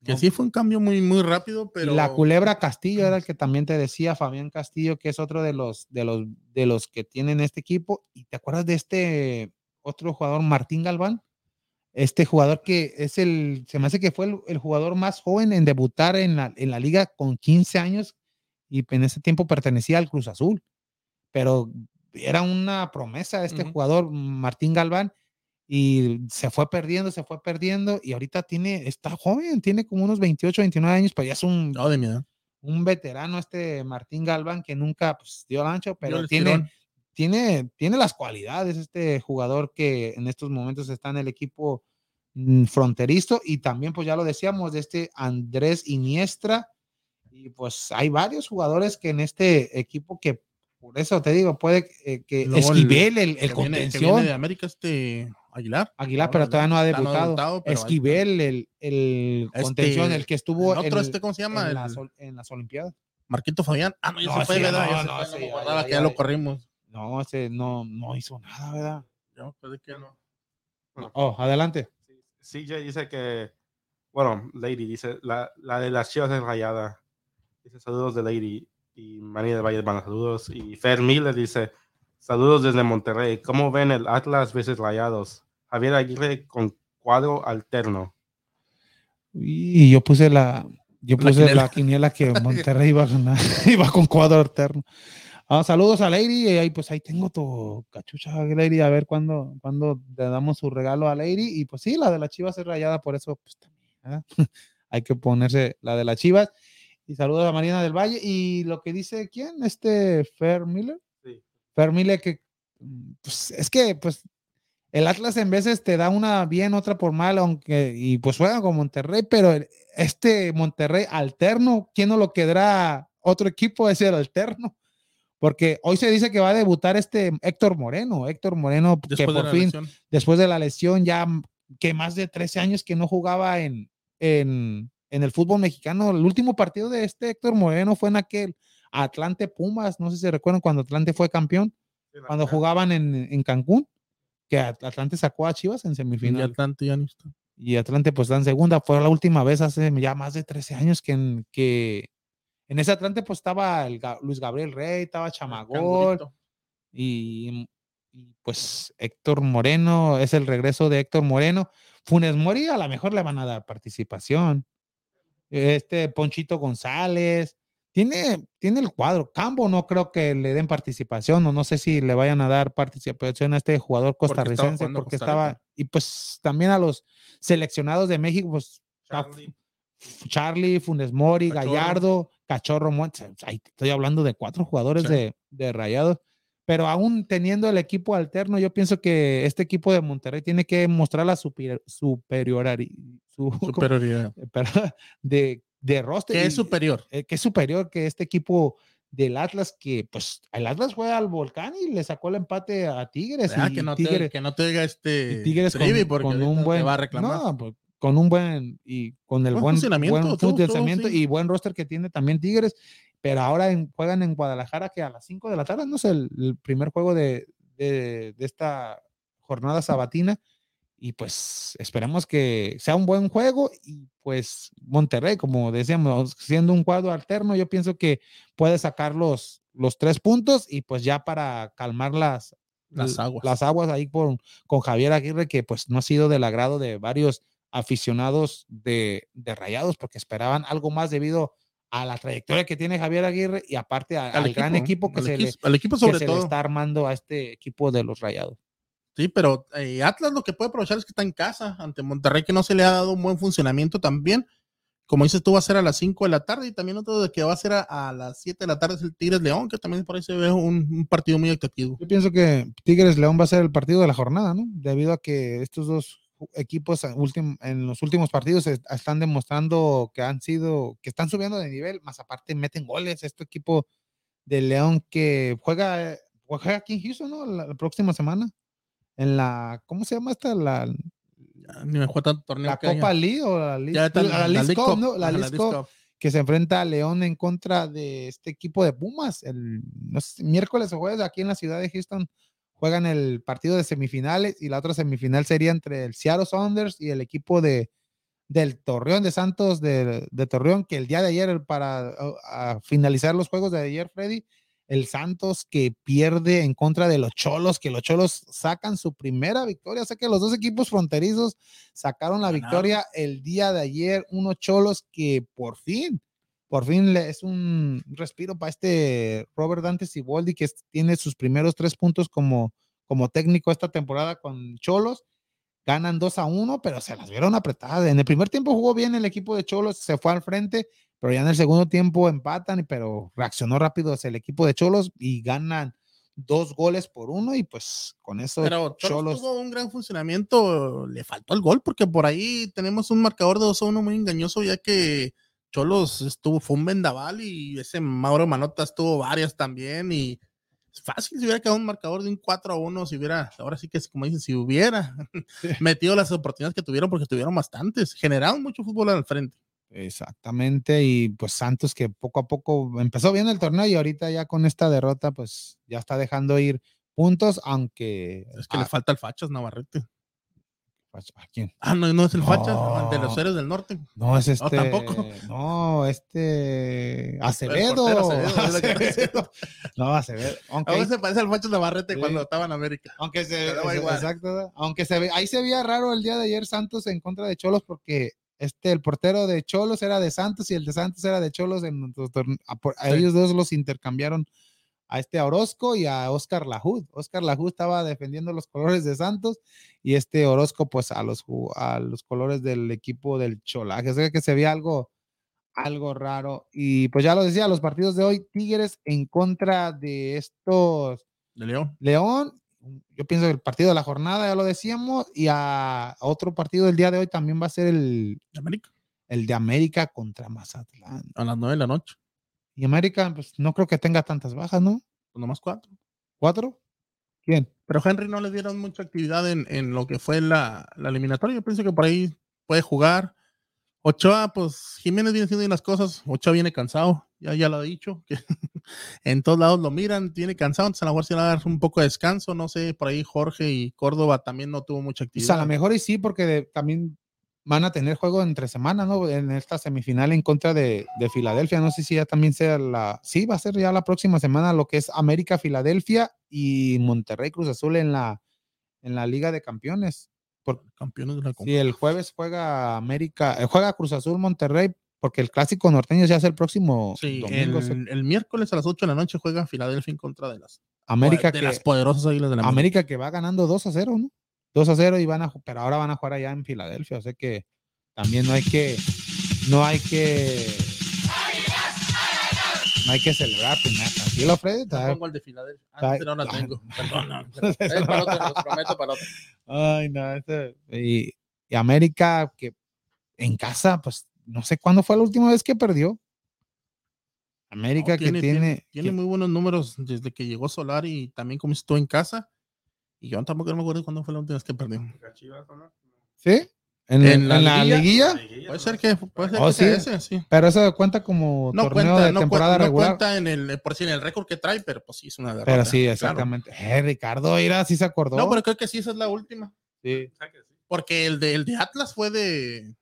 Que sí fue un cambio muy, muy rápido, pero. La culebra Castillo era el que también te decía, Fabián Castillo, que es otro de los, de los, de los que tienen este equipo. ¿Y te acuerdas de este otro jugador, Martín Galván? Este jugador que es el, se me hace que fue el, el jugador más joven en debutar en la, en la liga con 15 años y en ese tiempo pertenecía al Cruz Azul. Pero era una promesa este jugador, Martín Galván, y se fue perdiendo, se fue perdiendo, y ahorita tiene, está joven, tiene como unos 28, 29 años, pero ya es un, No, de mi edad. un veterano este Martín Galván que nunca pues, dio el ancho, pero el tiene, tiene, tiene las cualidades este jugador que en estos momentos está en el equipo mm, fronterizo y también pues ya lo decíamos de este Andrés Iniestra y pues hay varios jugadores que en este equipo que por eso te digo puede eh, que Luego el- Esquivel el, el viene- que contención viene de América, este Aguilar. Aguilar pero todavía no ha Todavía no debutado, debutado. Esquivel el, el Este, contención el que estuvo el otro, en, este, ¿cómo se llama? en El- las, en las Olimpiadas Marquito Fabián. Ah, no, ya No, se fue, sí, ¿verdad? no, Ya se no, fue, sí, ya, que ya ya. lo corrimos. no ese no no hizo nada verdad Ya, pues, ¿de qué no? Oh, adelante. CJ dice que, bueno, Lady dice, la, la de las chivas es rayada. Dice saludos de Lady y María del Valle manda saludos. Y Fer Miller dice, saludos desde Monterrey. ¿Cómo ven el Atlas veces rayados? Javier Aguirre con cuadro alterno. Y yo puse la, yo La puse la quiniela. quiniela que (laughs) Monterrey iba a ganar, (laughs) iba con cuadro alterno. Ah, saludos a Lady, y ahí pues ahí tengo tu cachucha, Lady, a ver cuándo, cuándo le damos su regalo a Lady. Y pues sí, la de las chivas es rayada, por eso pues también, ¿verdad? (laughs) hay que ponerse la de las chivas. Y saludos a Marina del Valle. Y lo que dice, ¿quién? Este Fer Miller. Miller que, mm, pues es que pues el Atlas en veces te da una bien, otra por mal, aunque, y pues juega con Monterrey, pero el- este Monterrey alterno, ¿quién no lo quedará otro equipo es el alterno? Porque hoy se dice que va a debutar este Héctor Moreno, Héctor Moreno, que Después de por fin, lesión. después de la lesión, ya m- que más de 13 años que no jugaba en, en, en el fútbol mexicano. El último partido de este Héctor Moreno fue en aquel Atlante Pumas, no sé si recuerdan cuando Atlante fue campeón, cuando jugaban en, en Cancún, que At- Atlante sacó a Chivas en Y semifinal Atlante ya no está. y Atlante pues está en segunda. Fue la última vez hace ya más de 13 años que en, que en ese Atlante pues estaba el Luis Gabriel Rey, estaba Chamagol y, y, pues Héctor Moreno, es el regreso de Héctor Moreno. Funes Mori a lo mejor le van a dar participación. Este Ponchito González. Tiene, tiene el cuadro. Cambo no creo que le den participación o no sé si le vayan a dar participación a este jugador Porque estaba costarricense porque, estaba y pues también a los seleccionados de México pues Charlie. Charlie, Funes Mori, Cachorro. Gallardo, Cachorro Montes. Estoy hablando de cuatro jugadores Sí. de, de Rayados. Pero aún teniendo el equipo alterno, yo pienso que este equipo de Monterrey tiene que mostrar la superior, (laughs) superioridad. Superioridad. Perdón, de, de roster. ¿Qué y- es superior? eh, que es superior que este equipo del Atlas, que pues el Atlas fue al volcán y le sacó el empate a Tigres. Ah, y que, no Tigres, te, que no te diga este Tigres con, porque un te buen va a reclamar. no, pues, con un buen y con el Buen buen, funcionamiento, buen todo, todo, funcionamiento sí. y buen roster que tiene también Tigres, pero ahora en- juegan en Guadalajara que a las 5 de la tarde, no sé, el, el primer juego de, de, de esta jornada sabatina y pues esperemos que sea un buen juego y pues Monterrey, como decíamos, siendo un cuadro alterno, yo pienso que puede sacar los, los tres puntos y pues ya para calmar las, Las aguas. las aguas ahí por, con Javier Aguirre, que pues no ha sido del agrado de varios aficionados de, de Rayados, porque esperaban algo más debido a la trayectoria que tiene Javier Aguirre y aparte a- al, gran equipo que al se, le, al equipo que sobre le está armando a este equipo de los Rayados. Sí, pero eh, Atlas lo que puede aprovechar es que está en casa ante Monterrey, que no se le ha dado un buen funcionamiento también. Como dices tú, va a ser a las 5 de la tarde y también otro de que va a ser a, las 7 de la tarde es el Tigres León, que también por ahí se ve un, partido muy atractivo. Yo pienso que Tigres León va a ser el partido de la jornada, ¿no? Debido a que estos dos equipos en los últimos partidos est- están demostrando que han sido, que están subiendo de nivel, más aparte meten goles. Este equipo de León que juega, juega aquí en Houston, ¿no? La próxima semana. En la, ¿cómo se llama esta? La, Ya, Ni me juega tanto torneo la que. Copa League o la está la la Cup, Cup, ¿no? La League Cup, Cup. que se enfrenta a León en contra de este equipo de Pumas. El miércoles o jueves aquí en la ciudad de Houston juegan el partido de semifinales y la otra semifinal sería entre el Seattle Saunders y el equipo de, del Torreón de Santos de, Torreón, que el día de ayer, para finalizar los juegos de ayer, Freddy, el Santos que pierde en contra de los Cholos, que los Cholos sacan su primera victoria. O sea que los dos equipos fronterizos sacaron la victoria el día de ayer. Unos Cholos que por fin, por fin es un respiro para este Robert Dante Siboldi, que tiene sus primeros tres puntos como, como técnico esta temporada con Cholos. Ganan 2 a 1, pero se las vieron apretadas. En el primer tiempo jugó bien el equipo de Cholos, se fue al frente pero ya en el segundo tiempo empatan, pero reaccionó rápido hacia el equipo de Cholos y ganan dos goles por uno y pues con eso pero Cholos, tuvo un gran funcionamiento, le faltó el gol porque por ahí tenemos un marcador de 2 a 1 muy engañoso ya que Cholos estuvo, fue un vendaval y ese Mauro Manotas tuvo varias también y fácil si hubiera quedado un marcador de un 4 a 1, si hubiera, ahora sí que es como dicen, si hubiera (laughs) metido las oportunidades que tuvieron porque tuvieron bastantes, generaron mucho fútbol al frente. Exactamente, y pues Santos que poco a poco empezó bien el torneo y ahorita ya con esta derrota pues ya está dejando ir puntos, aunque... Es que le falta el Fachas Navarrete. ¿A quién? Ah, no, no es el Fachas, de los seres del norte. No, es este. No, tampoco. No, este. (laughs) (laughs) Acevedo. Acevedo, no, Acevedo. Aunque a se parece al Fachas Navarrete cuando estaba en América. Aunque se, exacto, aunque se ve, ahí se veía raro el día de ayer Santos en contra de Cholos porque este, el portero de Cholos era de Santos y el de Santos era de Cholos. En, a, ellos dos los intercambiaron a este Orozco y a Oscar Lajud. Oscar Lajud estaba defendiendo los colores de Santos y este Orozco pues a los, a los colores del equipo del Cholaje. O sea que se veía algo, algo raro. Y pues ya lo decía, los partidos de hoy, Tigres en contra de estos... De León. León yo pienso que el partido de la jornada, ya lo decíamos, y a, otro partido del día de hoy también va a ser el de América. El de América contra Mazatlán. A las nueve de la noche. Y América, pues no creo que tenga tantas bajas, ¿no? Pues nomás cuatro. ¿Cuatro? ¿Quién? Pero Henry no le dieron mucha actividad en, en lo que fue la, la, eliminatoria. Yo pienso que por ahí puede jugar. Ochoa, pues Jiménez viene haciendo unas cosas. Ochoa viene cansado, ya, ya lo ha dicho, que (laughs) en todos lados lo miran, tiene cansado, entonces a lo mejor se va a dar un poco de descanso. No sé, por ahí Jorge y Córdoba también no tuvo mucha actividad. Pues a lo mejor y sí, porque también van a tener juego entre semanas, ¿no? En esta semifinal en contra de, de, Filadelfia. No sé si ya también sea la. Sí, va a ser ya la próxima semana lo que es América, Filadelfia y Monterrey Cruz Azul en la, en la Liga de Campeones. Por, campeones de la Sí, el jueves juega América, eh, juega Cruz Azul Monterrey, porque el clásico norteño ya es el próximo sí, domingo. El, miércoles a las 8 de la noche juega Filadelfia en contra de las América de las poderosas águilas de la América que va ganando 2 a 0, ¿no? 2 a 0 y van a pero ahora van a jugar allá en Filadelfia, o sea que también no hay que no hay que no hay que celebrar, pues nada. Tranquilo, Freddy. Pongo el de Filadelfia. Ah, no la tengo. (laughs) Perdón, no. Es para otro, los prometo para otro. Ay, no, este, y, y América que en casa, pues no sé cuándo fue la última vez que perdió. América que tiene. Tiene, muy buenos números desde que llegó Solar y también como estuvo en casa. Y yo tampoco no me acuerdo cuándo fue la última vez que perdió. ¿Sí? ¿En, la, liguilla? Puede ser que, puede ser oh, sí. ese, sí. Pero eso cuenta como torneo de temporada regular. No cuenta en el, por si en el récord que trae, pero pues sí es una derrota. Pero sí, exactamente. Eh, Ricardo, mira, sí se acordó. No, pero creo que sí, esa es la última. Sí. Porque el de, el de Atlas fue de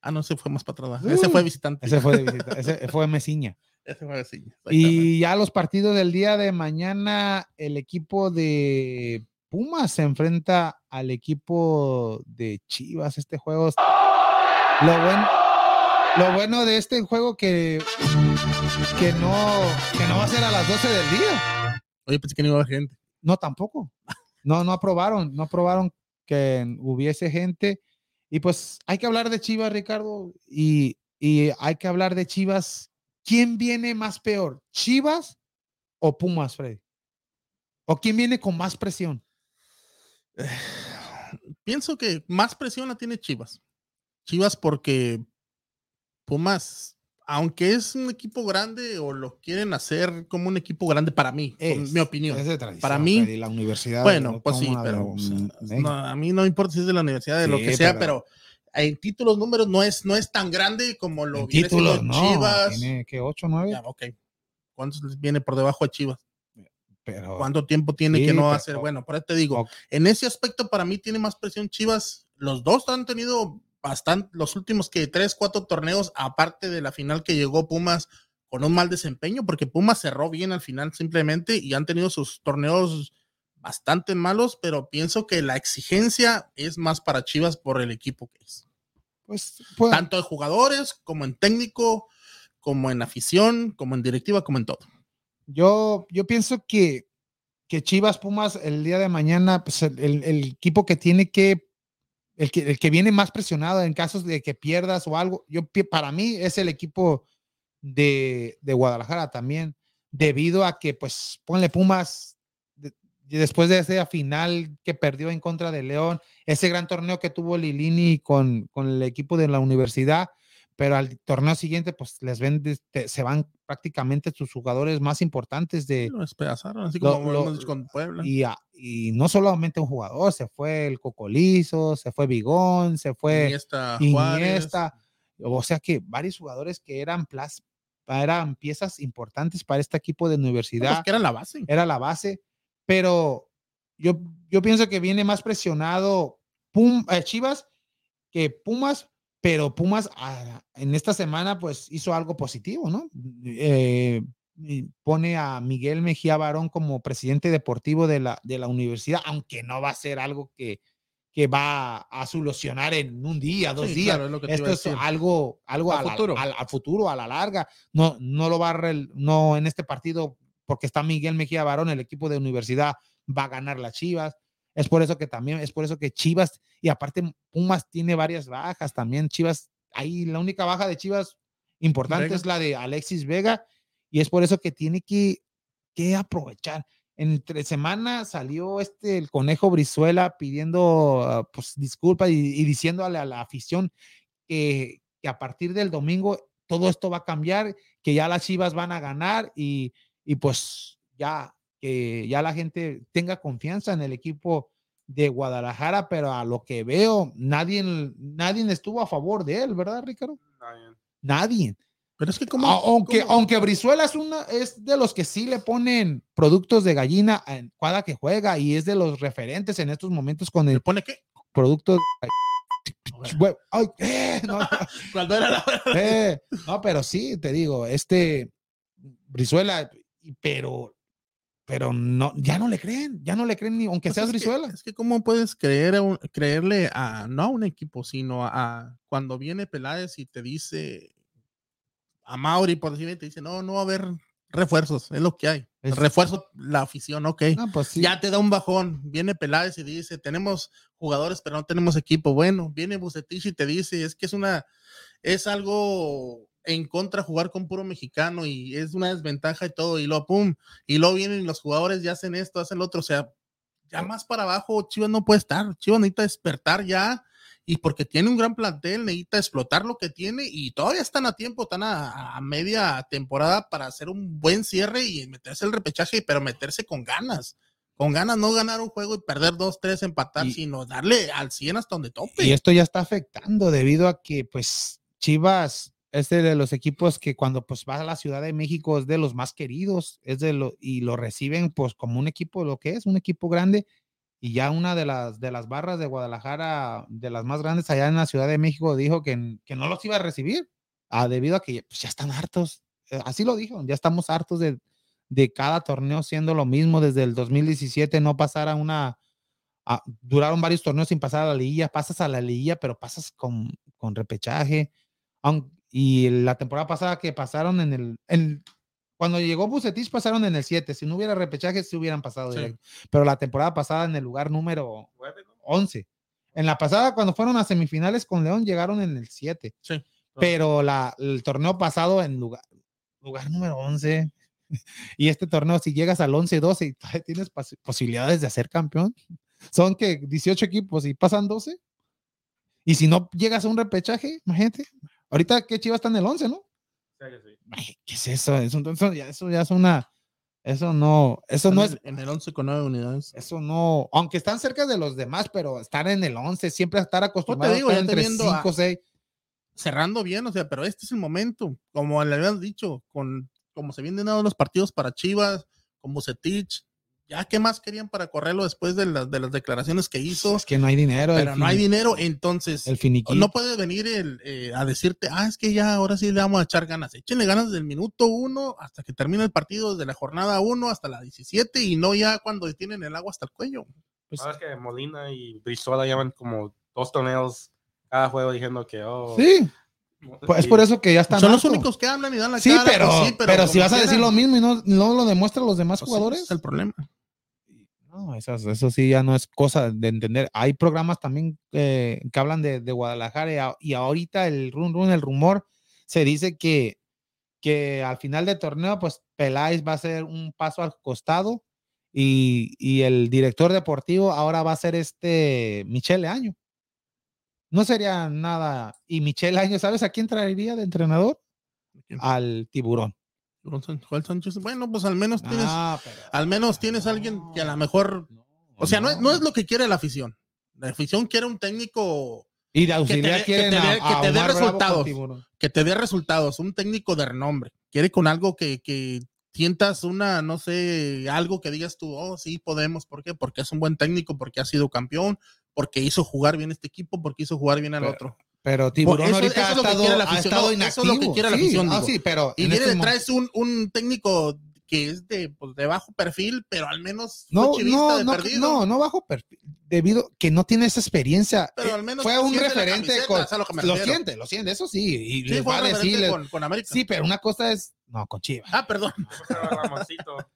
Ah, no, ese fue más para atrás. ese fue visitante. Ese fue de visita. ese (laughs) fue Mesiña. Ese fue Mesiña. Y ya los partidos del día de mañana, el equipo de Pumas se enfrenta al equipo de Chivas. Este juego. Lo bueno, lo bueno de este juego que, que, no, que no va a ser a las 12 del día. Oye, pensé que no iba a haber gente. No, tampoco. No, no aprobaron. No aprobaron que hubiese gente. Y pues hay que hablar de Chivas, Ricardo, y, hay que hablar de Chivas. ¿Quién viene más peor, Chivas o Pumas, Freddy? ¿O quién viene con más presión? (sighs) Pienso que más presión la tiene Chivas. Chivas porque Pumas aunque es un equipo grande o lo quieren hacer como un equipo grande para mí, es, mi opinión. para mí, la universidad. Bueno, pues sí, pero a mí no importa si es de la universidad, de lo que sea, pero en títulos, números, no es, no es tan grande como lo En viene títulos, no. Chivas. Tiene que 8, 9. Ya, ok. ¿Cuántos viene por debajo a Chivas? Pero ¿Cuánto tiempo tiene Sí, que no pero- hacer? Bueno, por eso te digo, en ese aspecto para mí tiene más presión Chivas. Los dos han tenido bastante, los últimos que tres, cuatro torneos, aparte de la final que llegó Pumas con un mal desempeño, porque Pumas cerró bien al final simplemente y han tenido sus torneos bastante malos, pero pienso que la exigencia es más para Chivas por el equipo que es. pues, pues, Tanto de jugadores como en técnico, como en afición, como en directiva, como en todo. Yo, yo pienso que, que Chivas Pumas el día de mañana, pues el, el- equipo que tiene que el, que, el que viene más presionado en casos de que pierdas o algo, yo para mí es el equipo de, de Guadalajara también, debido a que, pues, ponle Pumas, después de esa final que perdió en contra de León, ese gran torneo que tuvo Lilini con, con el equipo de la universidad, pero al torneo siguiente, pues, les ven, te- se van prácticamente sus jugadores más importantes de, Lo despedazaron, así como lo- con Puebla. y, a- y no solamente un jugador, se fue el Cocolizo, se fue Bigón, se fue Iniesta. Iniesta, o sea que varios jugadores que eran, plas- eran piezas importantes para este equipo de Pues universidad, que era la base. era la base, pero yo, yo pienso que viene más presionado Pum, eh, Chivas que Pumas, pero Pumas ah, en esta semana pues hizo algo positivo, ¿no? Eh, pone a Miguel Mejía Barón como presidente deportivo de la, de la universidad, aunque no va a ser algo que, que va a solucionar en un día, dos Sí, días. claro, es Esto es algo, algo A futuro. al- a futuro, a la larga. No, no lo va a, no en este partido, porque está Miguel Mejía Barón, el equipo de universidad va a ganar las Chivas. Es por eso que también, es por eso que Chivas, y aparte Pumas tiene varias bajas también. Chivas, ahí la única baja de Chivas importante Vega. es la de Alexis Vega, y es por eso que tiene que, que aprovechar. Entre semana salió este el conejo Brizuela pidiendo ah, pues disculpas y, y diciéndole a la afición que, que a partir del domingo todo esto va a cambiar, que ya las Chivas van a ganar y, y pues ya que ya la gente tenga confianza en el equipo de Guadalajara, pero a lo que veo, nadie, nadie estuvo a favor de él, ¿verdad, Ricardo? Nadie. Pero es que como... Aunque, cómo- aunque Brizuela es, una, es de los que sí le ponen productos de gallina en cada que juega y es de los referentes en estos momentos con ¿Le el pone qué? producto. de- Güey, ay, eh, no, (laughs) Cuando era la hora. eh, no, pero sí, te digo, este Brizuela, pero, pero no, ya no le creen, ya no le creen ni aunque Pues seas es que- Brizuela. es que cómo puedes creer a un- creerle a no a un equipo, sino a, a cuando viene Peláez y te dice a Mauri, por decirlo, te dice, no, no va a haber refuerzos, es lo que hay. Es- refuerzo, la afición, ok. No, pues sí. Ya te da un bajón. Viene Peláez y dice, tenemos jugadores, pero no tenemos equipo. Bueno, viene Bucetich y te dice, es que es una, es algo en contra jugar con puro mexicano y es una desventaja y todo. Y luego, pum, y luego vienen los jugadores y hacen esto, hacen lo otro. O sea, ya más para abajo, Chivas no puede estar. Chivas necesita despertar ya. Y porque tiene un gran plantel, necesita explotar lo que tiene y todavía están a tiempo, están a, a media temporada para hacer un buen cierre y meterse el repechaje, pero meterse con ganas con ganas, no ganar un juego y perder dos, tres, empatar, Y- sino darle al 100 hasta donde tope. Y esto ya está afectando debido a que, pues, Chivas es de los equipos que cuando pues va a la Ciudad de México es de los más queridos, es de lo y lo reciben pues como un equipo lo que es, un equipo grande y ya una de las de las barras de Guadalajara, de las más grandes allá en la Ciudad de México dijo que, que no los iba a recibir, ah, debido a que pues, ya están hartos. Eh, Así lo dijo, ya estamos hartos de, de cada torneo siendo lo mismo desde el 2017 no pasar a una ah, duraron varios torneos sin pasar a la liguilla, pasas a la liguilla, pero pasas con, con repechaje. Aun- y la temporada pasada que pasaron en el, en- cuando llegó Bucetich pasaron en el 7, si no hubiera repechaje se hubieran pasado Sí. directo. pero la temporada pasada en el lugar número Nueve, ¿no? 11. En la pasada cuando fueron a semifinales con León llegaron en el 7, Sí. pero la, el torneo pasado en lugar, lugar número 11. (laughs) Y este torneo, si llegas al 11-12 y tienes pos- posibilidades de ser campeón, son que 18 equipos y pasan 12. Y si no llegas a un repechaje, imagínate. Ahorita que Chivas está en el 11, ¿no? Sí, que sí. Ay, ¿Qué es eso? Eso, eso ya, eso ya es una. Eso no, eso no es. En el 11 con 9 unidades. Eso no, aunque están cerca de los demás, pero estar en el 11, siempre estar acostumbrado digo, a ya estar entre teniendo 5 a- 6. cerrando bien, o sea, pero este es el momento, como le habías dicho, con como se vienen dando los partidos para Chivas, con Bucetich, ya qué más querían para correrlo después de las, de las declaraciones que hizo, Es que no hay dinero. pero no hay dinero, entonces El finiquito. no puede venir el, eh, a decirte, ah, es que ya ahora sí le vamos a echar ganas. Échenle ganas desde el minuto uno hasta que termine el partido, desde la jornada 1 hasta la 17 y no ya cuando tienen el agua hasta el cuello. Pues, Sabes que Molina y Brizuela llevan como dos torneos cada juego diciendo que, oh. sí, pues es por eso que ya están. Son los únicos que hablan y dan la Sí, cara. pero, pues pero, si como vas a decir lo mismo y no, no lo demuestran los demás pues sí, jugadores. es el problema. No, eso, eso sí ya no es cosa de entender. Hay programas también eh, que hablan de, de Guadalajara y, a- y ahorita el run run, el rumor, se dice que, que al final del torneo, pues Peláez va a hacer un paso al costado y, y el director deportivo ahora va a ser este Michele Año. No sería nada. Y Michele Año, ¿sabes a quién traería de entrenador? Al tiburón. Joel Sánchez, bueno, pues al menos tienes, Ah, pero- al menos tienes alguien que a lo mejor, No, o sea, no, es- no es lo que quiere la afición. La afición quiere un técnico Y de auxiliar que te a- que te dé resultados. Que te dé resultados, un técnico de renombre. Quiere con algo que, que sientas una, no sé, algo que digas tú, oh, sí, podemos. ¿Por qué? Porque es un buen técnico, porque ha sido campeón, porque hizo jugar bien este equipo, porque hizo jugar bien al Pero- otro. Pero Tiburón eso- ahorita eso ha es lo que estado, quiere la ha estado no, eso es lo que quiere la Sí, afición, ah, sí, pero Y en viene este traes un, un técnico que es de, pues, de bajo perfil, pero al menos no, chivista no, de no, perdido. no, no bajo perfil, debido que no tiene esa experiencia. Pero Eh, al menos fue un referente con, lo que lo siente, lo siente, eso sí, y Sí, les fue va a decirles- con, con América. sí, pero una cosa es, no, con Chivas. Ah, perdón. (laughs)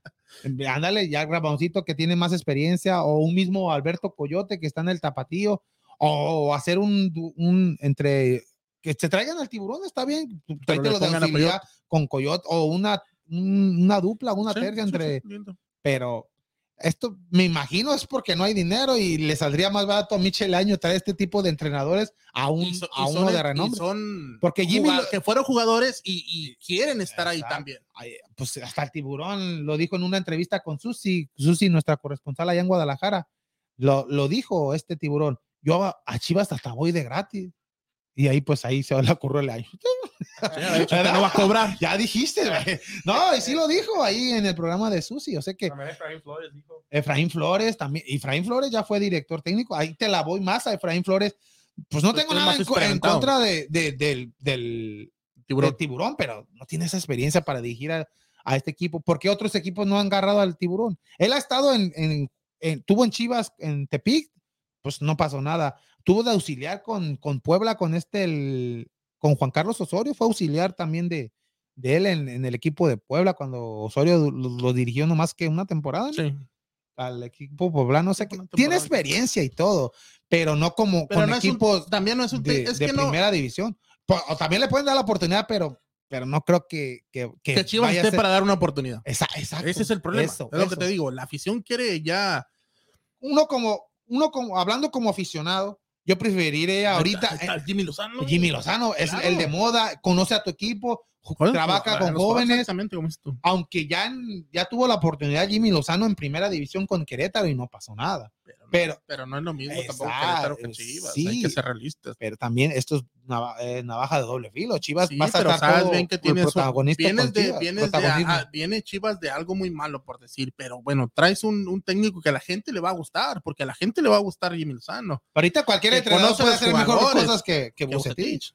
Ándale, ya Ramoncito que tiene más experiencia, o un mismo Alberto Coyote que está en el tapatío, o hacer un, un entre que se traigan al tiburón, está bien, de auxiliar con Coyote, o una, un- una dupla, una Sí, tercia entre, sí, pero esto me imagino es porque no hay dinero y le saldría más barato a Michel Año traer este tipo de entrenadores a, un, so- a uno son- de renombre. Son Porque Jimmy lo- que fueron jugadores y, y quieren estar ahí Exacto. también. Pues hasta el tiburón lo dijo en una entrevista con Susi, Susi, nuestra corresponsal allá en Guadalajara, lo, lo dijo este tiburón. Yo a, a Chivas hasta voy de gratis. Y ahí, pues ahí se le ocurrió el año. lo (laughs) va a cobrar. Ya dijiste, güey. No, y sí lo dijo ahí en el programa de Susi. O sea que También Efraín Flores dijo. Efraín Flores también. Efraín Flores ya fue director técnico. Ahí te la voy más a Efraín Flores. Pues no Pues tengo nada en, en contra de, de- del, del, Tiburón. del tiburón, pero no tiene esa experiencia para dirigir a, a este equipo. ¿Por qué otros equipos no han agarrado al tiburón? Él ha estado en, en- en- tuvo en Chivas, en Tepic, pues no pasó nada. Tuvo de auxiliar con, con Puebla, con este, el, con Juan Carlos Osorio, fue auxiliar también de, de él en, en el equipo de Puebla cuando Osorio lo, lo dirigió no más que una temporada ¿no? Sí. al equipo poblano. O sea, que tiene experiencia y todo, pero no como Pero con no un- también no es un. de, es de que no. primera división. Po- O también le pueden dar la oportunidad, pero, pero no creo que, que, que Que Chivas vaya a esté ser- para dar una oportunidad. Exacto, Ese es el problema. eso, es lo que te digo. La afición quiere ya. Uno como, uno como, hablando como aficionado, yo preferiría ahorita está eh, Jimmy Lozano. Jimmy Lozano, es Claro. el de moda, conoce a tu equipo, trabaja con jóvenes, aunque ya, ya tuvo la oportunidad Jimmy Lozano en primera división con Querétaro y no pasó nada. Pero, no- Pero- no es lo mismo tampoco Exacto, Querétaro que Chivas. Hay sí. que ser realistas. Pero también esto es nava- eh, navaja de doble filo. Chivas Sí, vas a estar sabes todo bien que tienes protagonista vienes de, Chivas, vienes de, protagonismo. viene Chivas de algo muy malo por decir, pero bueno, traes un, un técnico que a la gente le va a gustar, porque a la gente le va a gustar Jimmy Lozano. Ahorita cualquier entrenador puede hacer mejor jugadores cosas que, que. Vucetich.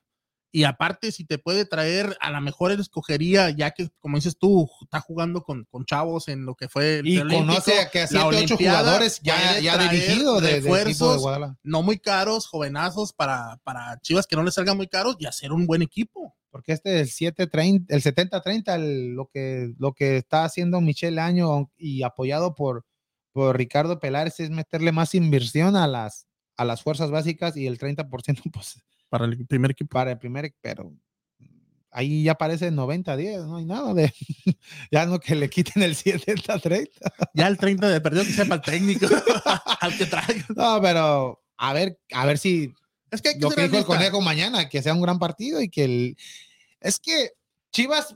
Y aparte, si te puede traer, a lo mejor él escogería, ya que, como dices tú, está jugando con, con chavos en lo que fue el Y conoce a que a la siete, ocho Olimpiada, jugadores ya, ya dirigido de, equipo de refuerzos Guadalajara. no muy caros, jovenazos para, para Chivas que no les salgan muy caros y hacer un buen equipo. Porque este el 730, el 70-30, el- lo que, lo que está haciendo Michelle Año y apoyado por, por Ricardo Pelares es meterle más inversión a las, a las fuerzas básicas y el 30% pues Para el primer equipo. para el primer, pero ahí ya parece 90-10, no hay nada de, (laughs) ya no que le quiten el 70-30. Ya el 30 de perdido que sepa el técnico (laughs) al que traiga. (laughs) No, pero a ver, a ver si Es que hay que lo que dijo el conejo mañana, que sea un gran partido y que el, es que Chivas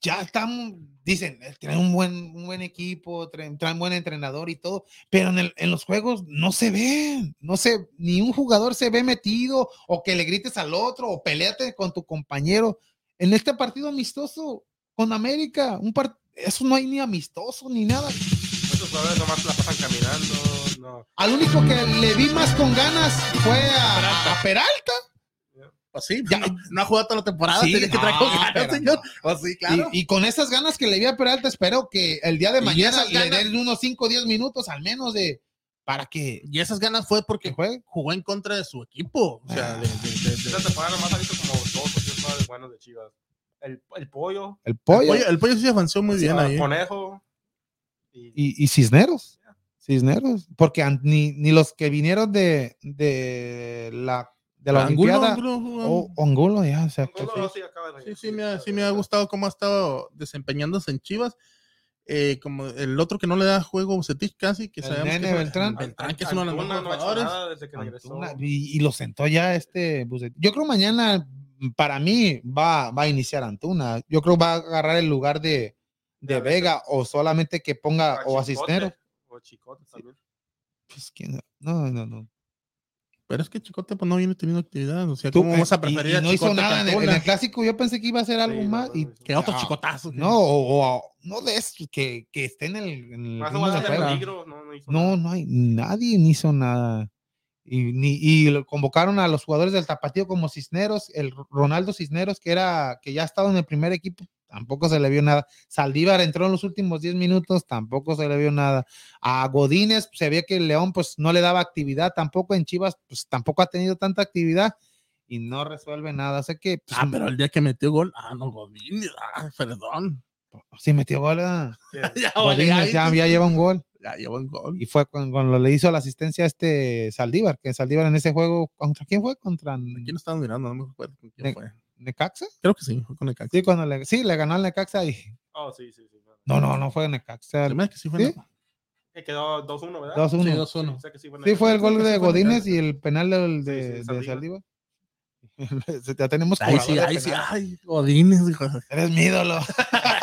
ya estamos, dicen, eh, traen un buen, un buen equipo, traen, traen buen entrenador y todo, pero en, el- en los juegos no se ve, no se, ni un jugador se ve metido o que le grites al otro o peleate con tu compañero. En este partido amistoso con América, un par- eso no hay ni amistoso ni nada. Muchos jugadores nomás la pasan caminando. No. Al único que le vi más con ganas fue a, a Peralta. Pues sí, Ya. no, no ha jugado toda la temporada, Sí, que traer con ganas, pero señor. no. Pues sí, claro. Y, y con esas ganas que le vi a Peralta, espero que el día de mañana le den unos 5 o 10 minutos al menos de para que, Y esas ganas fue que porque juegue. jugó en contra de su equipo. O sea, Ah. de, de- de- de- Esta temporada nomás ha visto como dos o tres jugadores buenos de Chivas. El, el pollo, El El pollo el pollo sí avanzó muy bien el ahí. conejo. Y, y, y Cisneros. Cisneros. Porque an- ni, ni los que vinieron de, de la, de la Angulo, Olimpiada Angulo, Angulo, ya, o sea, Angulo sí. sí acaba de Sí, me ha, sí me ha gustado cómo ha estado desempeñándose en Chivas. Eh, como el otro que no le da juego, Bucetich casi, que El sabemos Nene que es- Beltrán. Beltrán, que es uno de los mejores y, y lo sentó ya este Bucetich. Yo creo mañana, para mí, va, va a iniciar Antuna. Yo creo va a agarrar el lugar de, de De Vega o solamente que ponga A o a Chicote, Cisneros. O Chicote también. Pues, ¿quién? no, no, no. Pero es que Chicote pues, no viene teniendo actividad. O sea, Tú, ¿cómo vas a y- preferir y a no hizo Chicote nada en el, en Antuna? el clásico. Yo pensé que iba a hacer algo Sí, más. no, y, Que otro Ah, chicotazo. no, o, o- no de eso, que, que esté en el, en el no, no hizo No, nada. no hay, nadie ni hizo nada. Y, ni, y lo convocaron a los jugadores del Tapatío como Cisneros, el Ronaldo Cisneros, que era, que ya ha estado en el primer equipo, tampoco se le vio nada. Saldívar entró en los últimos 10 minutos, tampoco se le vio nada. A Godínez se ve que el León pues no le daba actividad, tampoco en Chivas, pues tampoco ha tenido tanta actividad y no resuelve nada. Sé que pues, Ah, pero el día que metió gol, ah, no, Godín, ah, perdón. sí metió gol. (laughs) ¿verdad? Sí. Godínez ya, ya lleva un gol. Ya llevó un gol. y fue cuando, cuando le hizo la asistencia a este Saldívar, que Saldívar en ese juego, ¿contra quién fue? ¿Contra ¿Quién estaba mirando? No me acuerdo con quién Ne- fue. Necaxa? Creo que sí, fue con el Caxi. Sí, cuando le, sí, le ganó al Necaxa y Oh, sí, sí, sí. no, no, no fue Necaxa. Hace que sí fue. ¿Sí? Necaxa. Que quedó 2-1, ¿verdad? 2-1. Sí, Sí, 2-1. sé que sí fue, el gol Necaxa. de sí Godínez Necaxa. y el penal del- Sí, de, sí, de Saldívar. (laughs) Ya tenemos Ahí sí, ahí sí, ay, Godínez, hijo. Eres mi ídolo. (laughs)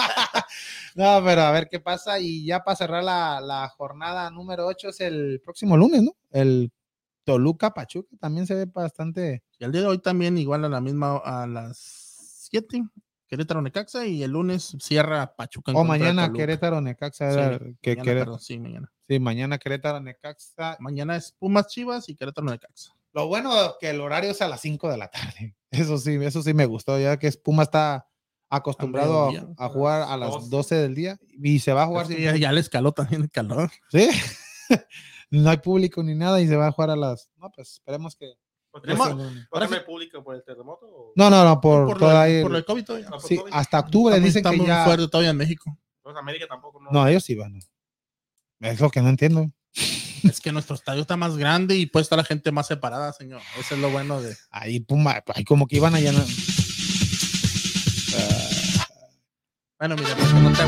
no, pero a ver qué pasa. Y ya para cerrar la, la jornada número 8 es el próximo lunes, ¿no? El Toluca Pachuca también se ve bastante. Y el día de hoy también, igual a la misma, a las 7, Querétaro Necaxa, y el lunes cierra Pachuca. en O mañana Toluca. Querétaro Necaxa. Sí, que mañana, Querétaro- sí, mañana. sí, mañana Querétaro Necaxa. Mañana es Pumas Chivas y Querétaro Necaxa. Lo bueno que el horario es a las 5 de la tarde. (laughs) Eso sí, eso sí me gustó, ya que Puma está acostumbrado a, a jugar a las 12. 12 del día y se va a jugar Es que sin ya, ya le escaló también el calor. ¿Sí? (laughs) no hay público ni nada y se va a jugar a las. No, pues esperemos que. ¿Por qué Tenemos- no- no- no hay público por el terremoto? o- No, no, no, por, por, lo, ahí- por de COVID todavía. Ah, por sí, COVID. hasta octubre dicen que ya. fuerte todavía en México. Pues América tampoco, ¿no? No, ellos sí van. Es lo que no entiendo. Es que nuestro estadio está más grande y puede estar la gente más separada, señor. Eso es lo bueno de. Ahí Puma, ahí como que iban allá. ¿no? Bueno, mira, pues, no te.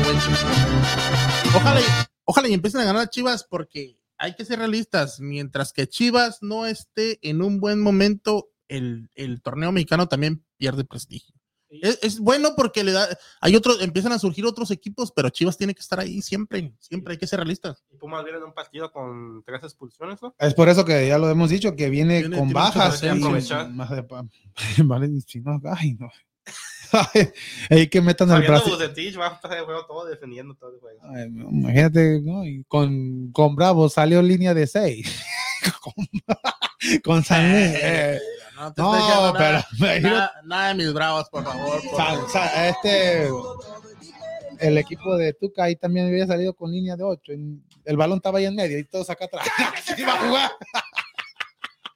Ojalá, y, ojalá y empiecen a ganar Chivas porque hay que ser realistas. Mientras que Chivas no esté en un buen momento, el, el torneo mexicano también pierde prestigio. Es, es bueno porque le da, hay otros, empiezan a surgir otros equipos, pero Chivas tiene que estar ahí siempre, siempre hay que ser realistas. Y Pumas viene de un partido con tres expulsiones, ¿no? Es por eso que ya lo hemos dicho, que viene con bajas. y- más de (laughs) no, ay, no. (laughs) Hay que metan. Bucetich, va a el juego todo defendiendo todo el juego. Ay, imagínate, ¿no? Y con, con Bravo salió línea de 6. (laughs) con, con San Luis, eh, no, te No, pero nada, nada, nada de mis bravos, por favor. por este el equipo de Tuca ahí también había salido con línea de 8. El balón estaba ahí en medio y todos acá atrás. (laughs) iba a jugar.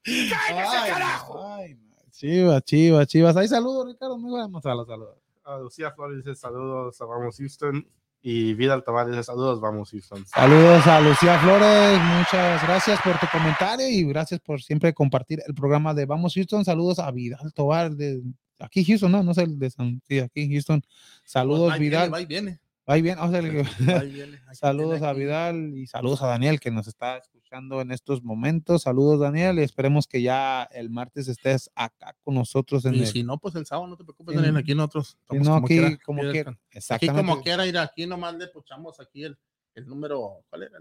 Ay, no, ay. Chivas, chivas, chivas. Ahí saludos, Ricardo. Muy vamos a los saludos. Ah, Lucía Flores dice saludos a Vamos Houston. Y Vidal Tavares dice saludos, Vamos Houston. Saludos a Lucía Flores, muchas gracias por tu comentario y gracias por siempre compartir el programa de Vamos Houston. Saludos a Vidal Tobar de aquí Houston, no, no sé el de San, sí, aquí Houston. Saludos Pues, viene, Vidal. y viene. Ahí bien, o sea, aquí (laughs) saludos a aquí. Vidal y saludos a Daniel que nos está escuchando en estos momentos. Saludos, Daniel, y esperemos que ya el martes estés acá con nosotros en Y el. si no, pues el sábado no te preocupes, en- Daniel, aquí nosotros. si estamos no, como aquí quiera, como aquí quiera. Aquí Exactamente. como quiera ir, aquí nomás le puchamos aquí el, el número. ¿Cuál era?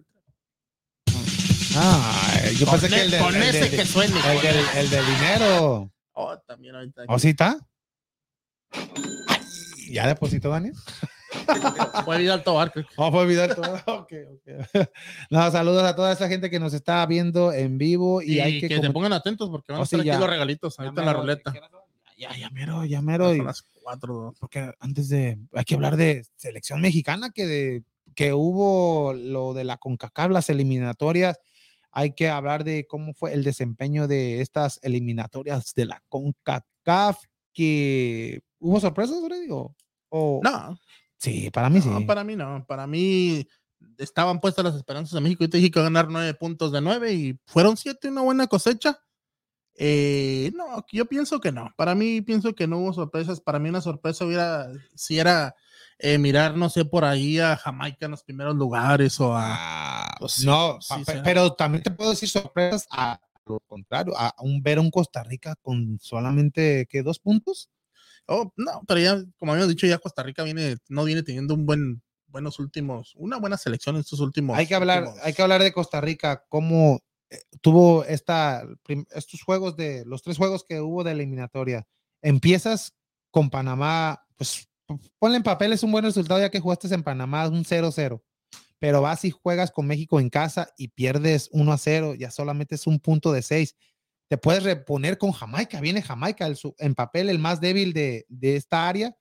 Ah, yo Con pensé que e- el de, con el de- ese que suene. el del, el de dinero. Oh, también ahorita. ¿O sí está? ¿Ya depositó Daniel? Fue Vidal Tobar, creo que. Vamos a olvidar todo. Ok, ok. (laughs) No, saludos a toda esa gente que nos está viendo en vivo y, Y, hay que, que, se pongan atentos porque van Oh, a estar sí, aquí los regalitos ahorita en la ruleta. Ya, ya mero, ya mero. y- las cuatro. porque antes de, hay que hablar de selección mexicana, que, de, que hubo lo de la CONCACAF, las eliminatorias, hay que hablar de cómo fue el desempeño de estas eliminatorias de la CONCACAF, que hubo sorpresas, Freddy, o, o- No, sí, para mí sí. no, para mí no. Para mí estaban puestas las esperanzas de México. Y te dije que iba a ganar nueve puntos de nueve y fueron siete, una buena cosecha. Eh, no, yo pienso que no. Para mí, pienso que no hubo sorpresas. Para mí, una sorpresa hubiera, si era eh, mirar, no sé, por ahí a Jamaica en los primeros lugares o a. Ah, Pues sí, no, sí, sí. pero también te puedo decir sorpresas a lo contrario, a un ver a un Costa Rica con solamente que dos puntos. Oh, no, pero ya, como habíamos dicho, ya Costa Rica viene, no viene teniendo un buen, buenos últimos, una buena selección en estos últimos. hay que hablar, últimos- hay que hablar de Costa Rica, cómo eh, tuvo esta, estos juegos de los tres juegos que hubo de eliminatoria. Empiezas con Panamá, pues ponle en papel, es un buen resultado ya que jugaste en Panamá, un 0-0. Pero vas y juegas con México en casa y pierdes 1 a 0, ya solamente es un punto de 6. Te puedes reponer con Jamaica, viene Jamaica, el en papel el más débil de, de esta área,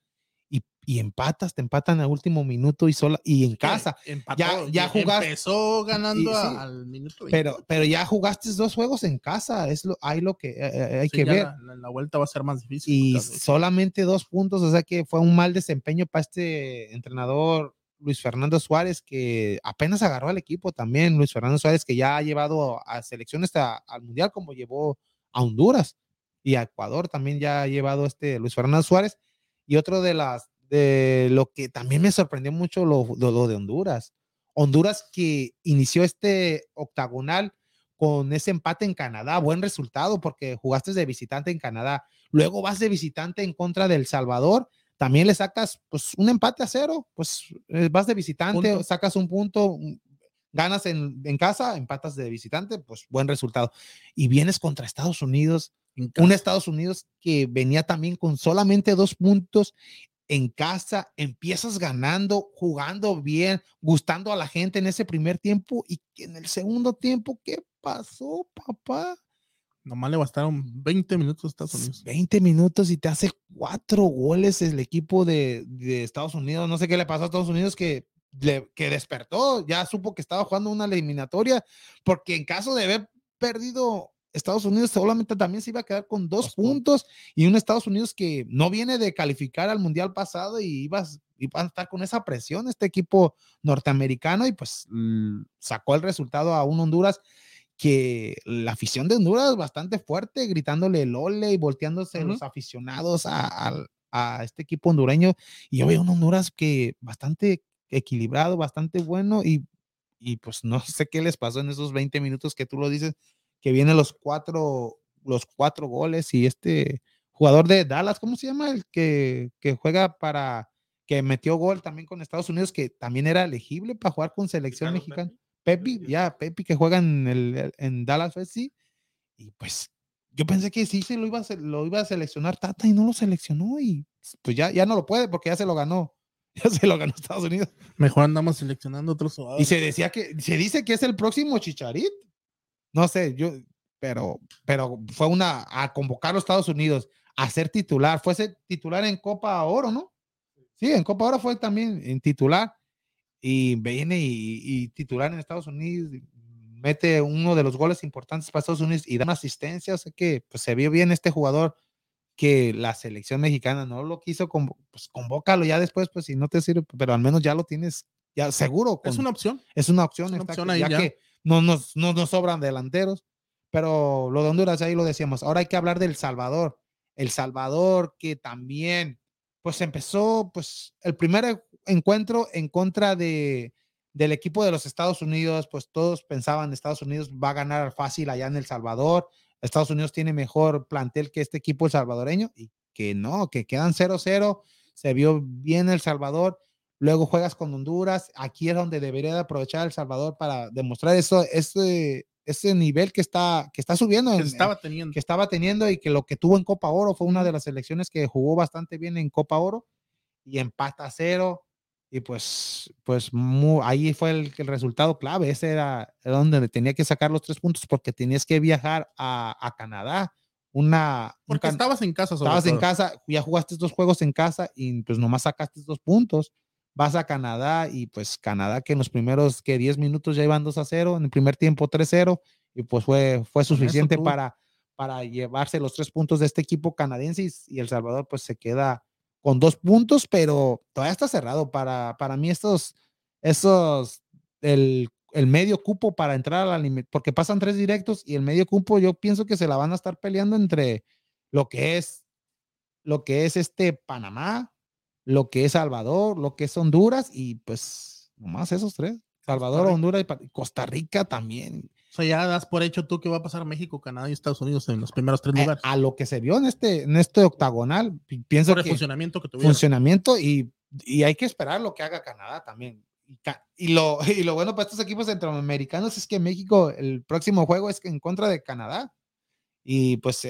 y, y empatas, te empatan al último minuto y, sola, y en casa. Empató, ya- ya y jugaste- Empezó ganando y- a- sí, al minuto. Pero, pero ya jugaste dos juegos en casa, es lo, hay lo que eh, eh, hay que ver. La, la- vuelta va a ser más difícil. Y solamente dos puntos, o sea que fue un mal desempeño para este entrenador Luis Fernando Suárez, que apenas agarró al equipo también. Luis Fernando Suárez, que ya ha llevado a selecciones al mundial, como llevó a Honduras y a Ecuador, también ya ha llevado este Luis Fernando Suárez. Y otro de las, de lo que también me sorprendió mucho, lo, lo- lo de Honduras. Honduras que inició este octagonal con ese empate en Canadá, buen resultado porque jugaste de visitante en Canadá, luego vas de visitante en contra del Salvador, también le sacas pues un empate a cero, pues eh, vas de visitante, Punto. sacas un punto, un- ganas en, en casa, empatas de visitante, pues buen resultado. Y vienes contra Estados Unidos, un. Estados Unidos que venía también con solamente dos puntos en casa, empiezas ganando, jugando bien, gustando a la gente en ese primer tiempo y en el segundo tiempo, ¿qué pasó, papá? Nomás le bastaron 20 minutos a Estados Unidos. 20 minutos y te hace cuatro goles el equipo de, de Estados Unidos. No sé qué le pasó a Estados Unidos que, le- que despertó, ya supo que estaba jugando una eliminatoria, porque en caso de haber perdido Estados Unidos, solamente también se iba a quedar con dos Dos puntos. puntos y un Estados Unidos que no viene de calificar al Mundial pasado y ibas, iba a estar con esa presión este equipo norteamericano y pues sacó el resultado a un Honduras que la afición de Honduras es bastante fuerte, gritándole el ole y volteándose los aficionados a, a este equipo hondureño. Y yo veo un Honduras que bastante equilibrado, bastante bueno y, y pues no (laughs) sé qué les pasó en esos 20 minutos que tú lo dices, que vienen los cuatro, los cuatro goles y este jugador de Dallas, ¿cómo se llama? El que, que juega para, que metió gol también con Estados Unidos, que también era elegible para jugar con selección mexicana. Pepi, ya, Pepi que juega en, el, en Dallas FC. Y pues yo pensé que sí se lo iba a, se- lo iba a seleccionar Tata y no lo seleccionó. Y pues ya, ya no lo puede porque ya se lo ganó. (laughs) Ya se lo ganó Estados Unidos. Mejor andamos seleccionando otros Y jugadores. se decía que, se dice que es el próximo Chicharit. No sé, yo, pero, pero fue una, a convocar a los Estados Unidos a ser titular. Fue ser titular en Copa Oro, ¿no? Sí, en Copa Oro fue también en titular. Y viene y, y titular en Estados Unidos. Mete uno de los goles importantes para Estados Unidos y da una asistencia. O sea que pues, se vio bien este jugador que la selección mexicana no lo quiso, pues convócalo ya después, pues si no te sirve, pero al menos ya lo tienes, ya seguro. Es con- una opción. es una opción, Es una opción ahí ya, ya. que no nos, no nos sobran delanteros, pero lo de Honduras ahí lo decíamos. Ahora hay que hablar del Salvador. El Salvador que también, pues empezó, pues el primer encuentro en contra de, del equipo de los Estados Unidos, pues todos pensaban Estados Unidos va a ganar fácil allá en El Salvador, Estados Unidos tiene mejor plantel que este equipo salvadoreño y que no, que quedan 0-0, se vio bien El Salvador, luego juegas con Honduras, aquí es donde debería de aprovechar El Salvador para demostrar eso, ese nivel que está, que está subiendo. Que en- estaba teniendo. que estaba teniendo y que lo que tuvo en Copa Oro fue una de las selecciones que jugó bastante bien en Copa Oro y empata a cero. Y pues, pues ahí fue el, el resultado clave. Ese era donde tenía que sacar los tres puntos porque tenías que viajar a, a Canadá. Una, un Porque can- estabas en casa, sobre estabas en todo. casa, ya jugaste estos juegos en casa y pues nomás sacaste dos puntos. Vas a Canadá y pues Canadá que en los primeros que 10 minutos ya iban 2 a 0, en el primer tiempo 3-0 y pues fue, fue suficiente para, para llevarse los tres puntos de este equipo canadiense y, y El Salvador pues se queda con dos puntos, pero todavía está cerrado para, para mí estos, esos, el, el medio cupo para entrar a la porque pasan tres directos y el medio cupo yo pienso que se la van a estar peleando entre lo que es, lo que es este Panamá, lo que es Salvador, lo que es Honduras y pues nomás esos tres. Salvador. Honduras y Costa Rica también. O sea, ya das por hecho tú que va a pasar México, Canadá y Estados Unidos en los primeros tres lugares. a lo que se vio en este, en este octagonal, pi- pienso por el que funcionamiento que tuvieron. funcionamiento y, y hay que esperar lo que haga Canadá también. Y, lo, (laughs) y lo bueno para estos equipos centroamericanos es que México, el próximo juego es en contra de Canadá. Y pues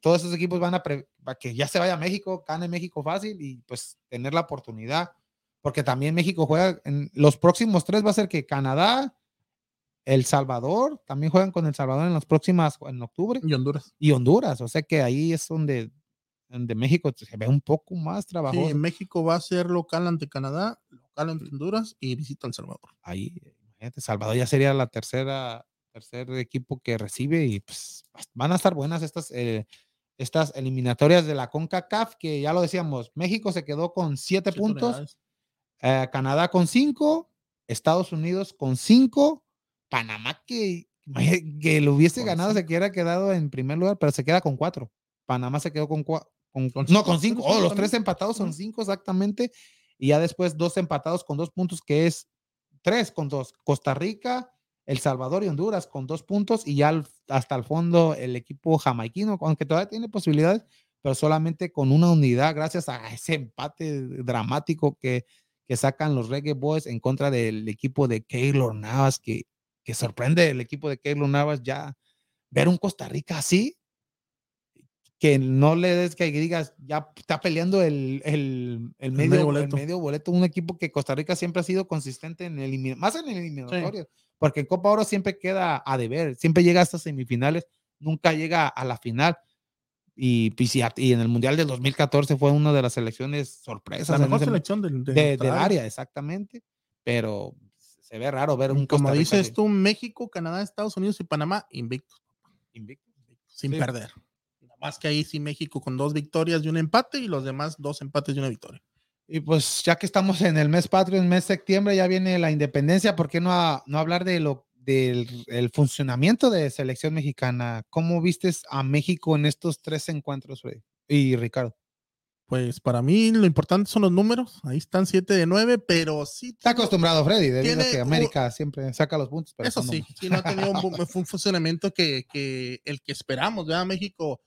todos esos equipos van a, para que ya se vaya a México, gane México fácil y pues tener la oportunidad. Porque también México juega en los próximos tres, va a ser que Canadá, El Salvador, también juegan con El Salvador en las próximas, en octubre Y Honduras. y Honduras. O sea que ahí es donde, donde México se ve un poco más Sí, trabajoso. México va a ser local ante Canadá, local ante Honduras y visita El Salvador. Ahí, imagínate, Salvador ya sería la tercera, tercer equipo que recibe y pues van a estar buenas estas, eh, estas eliminatorias de la CONCACAF, que ya lo decíamos, México se quedó con siete Siete puntos, eh, Canadá con cinco, Estados Unidos con cinco, Panamá que, que lo hubiese Con ganado se hubiera quedado en primer lugar, pero se queda con cuatro. Panamá se quedó con cuatro. Con, Con no, con cinco. Oh, los tres empatados son cinco exactamente. Y ya después dos empatados con dos puntos, que es tres con dos. Costa Rica, El Salvador y Honduras con dos puntos. Y ya al- hasta el fondo el equipo jamaiquino, aunque todavía tiene posibilidades, pero solamente con una unidad, gracias a ese empate dramático que, que sacan los Reggae Boys en contra del equipo de Keylor Navas, que, que sorprende el equipo de Keylor Navas ya ver un Costa Rica así, que no le des que digas, ya está peleando el, el, el medio, medio el boleto. medio boleto, un equipo que Costa Rica siempre ha sido consistente en el más en el eliminatorio, porque en Copa Oro siempre queda a deber, siempre llega hasta semifinales, nunca llega a la final. Y, pues, y en el Mundial del 2014 fue una de las selecciones sorpresas La mejor selección del, de de- del área. exactamente. Pero se ve raro ver un Como dices tú, México, Canadá, Estados Unidos y Panamá invictos, invicto. sin Sí. perder. Nada más que ahí sí México con dos victorias y un empate y los demás dos empates y una victoria. Y pues ya que estamos en el mes patrio, en el mes de septiembre, ya viene la independencia, ¿por qué no, a- no hablar de lo del el funcionamiento de selección mexicana? ¿Cómo vistes a México en estos tres encuentros, Freddy? Y Ricardo. Pues para mí lo importante son los números. Ahí están 7 de 9, pero sí. Está acostumbrado Freddy, debido a tiene que un- América siempre saca los puntos. Pero Eso sí, sí, no ha tenido un, (laughs) un funcionamiento que, que el que esperamos, ¿verdad? México.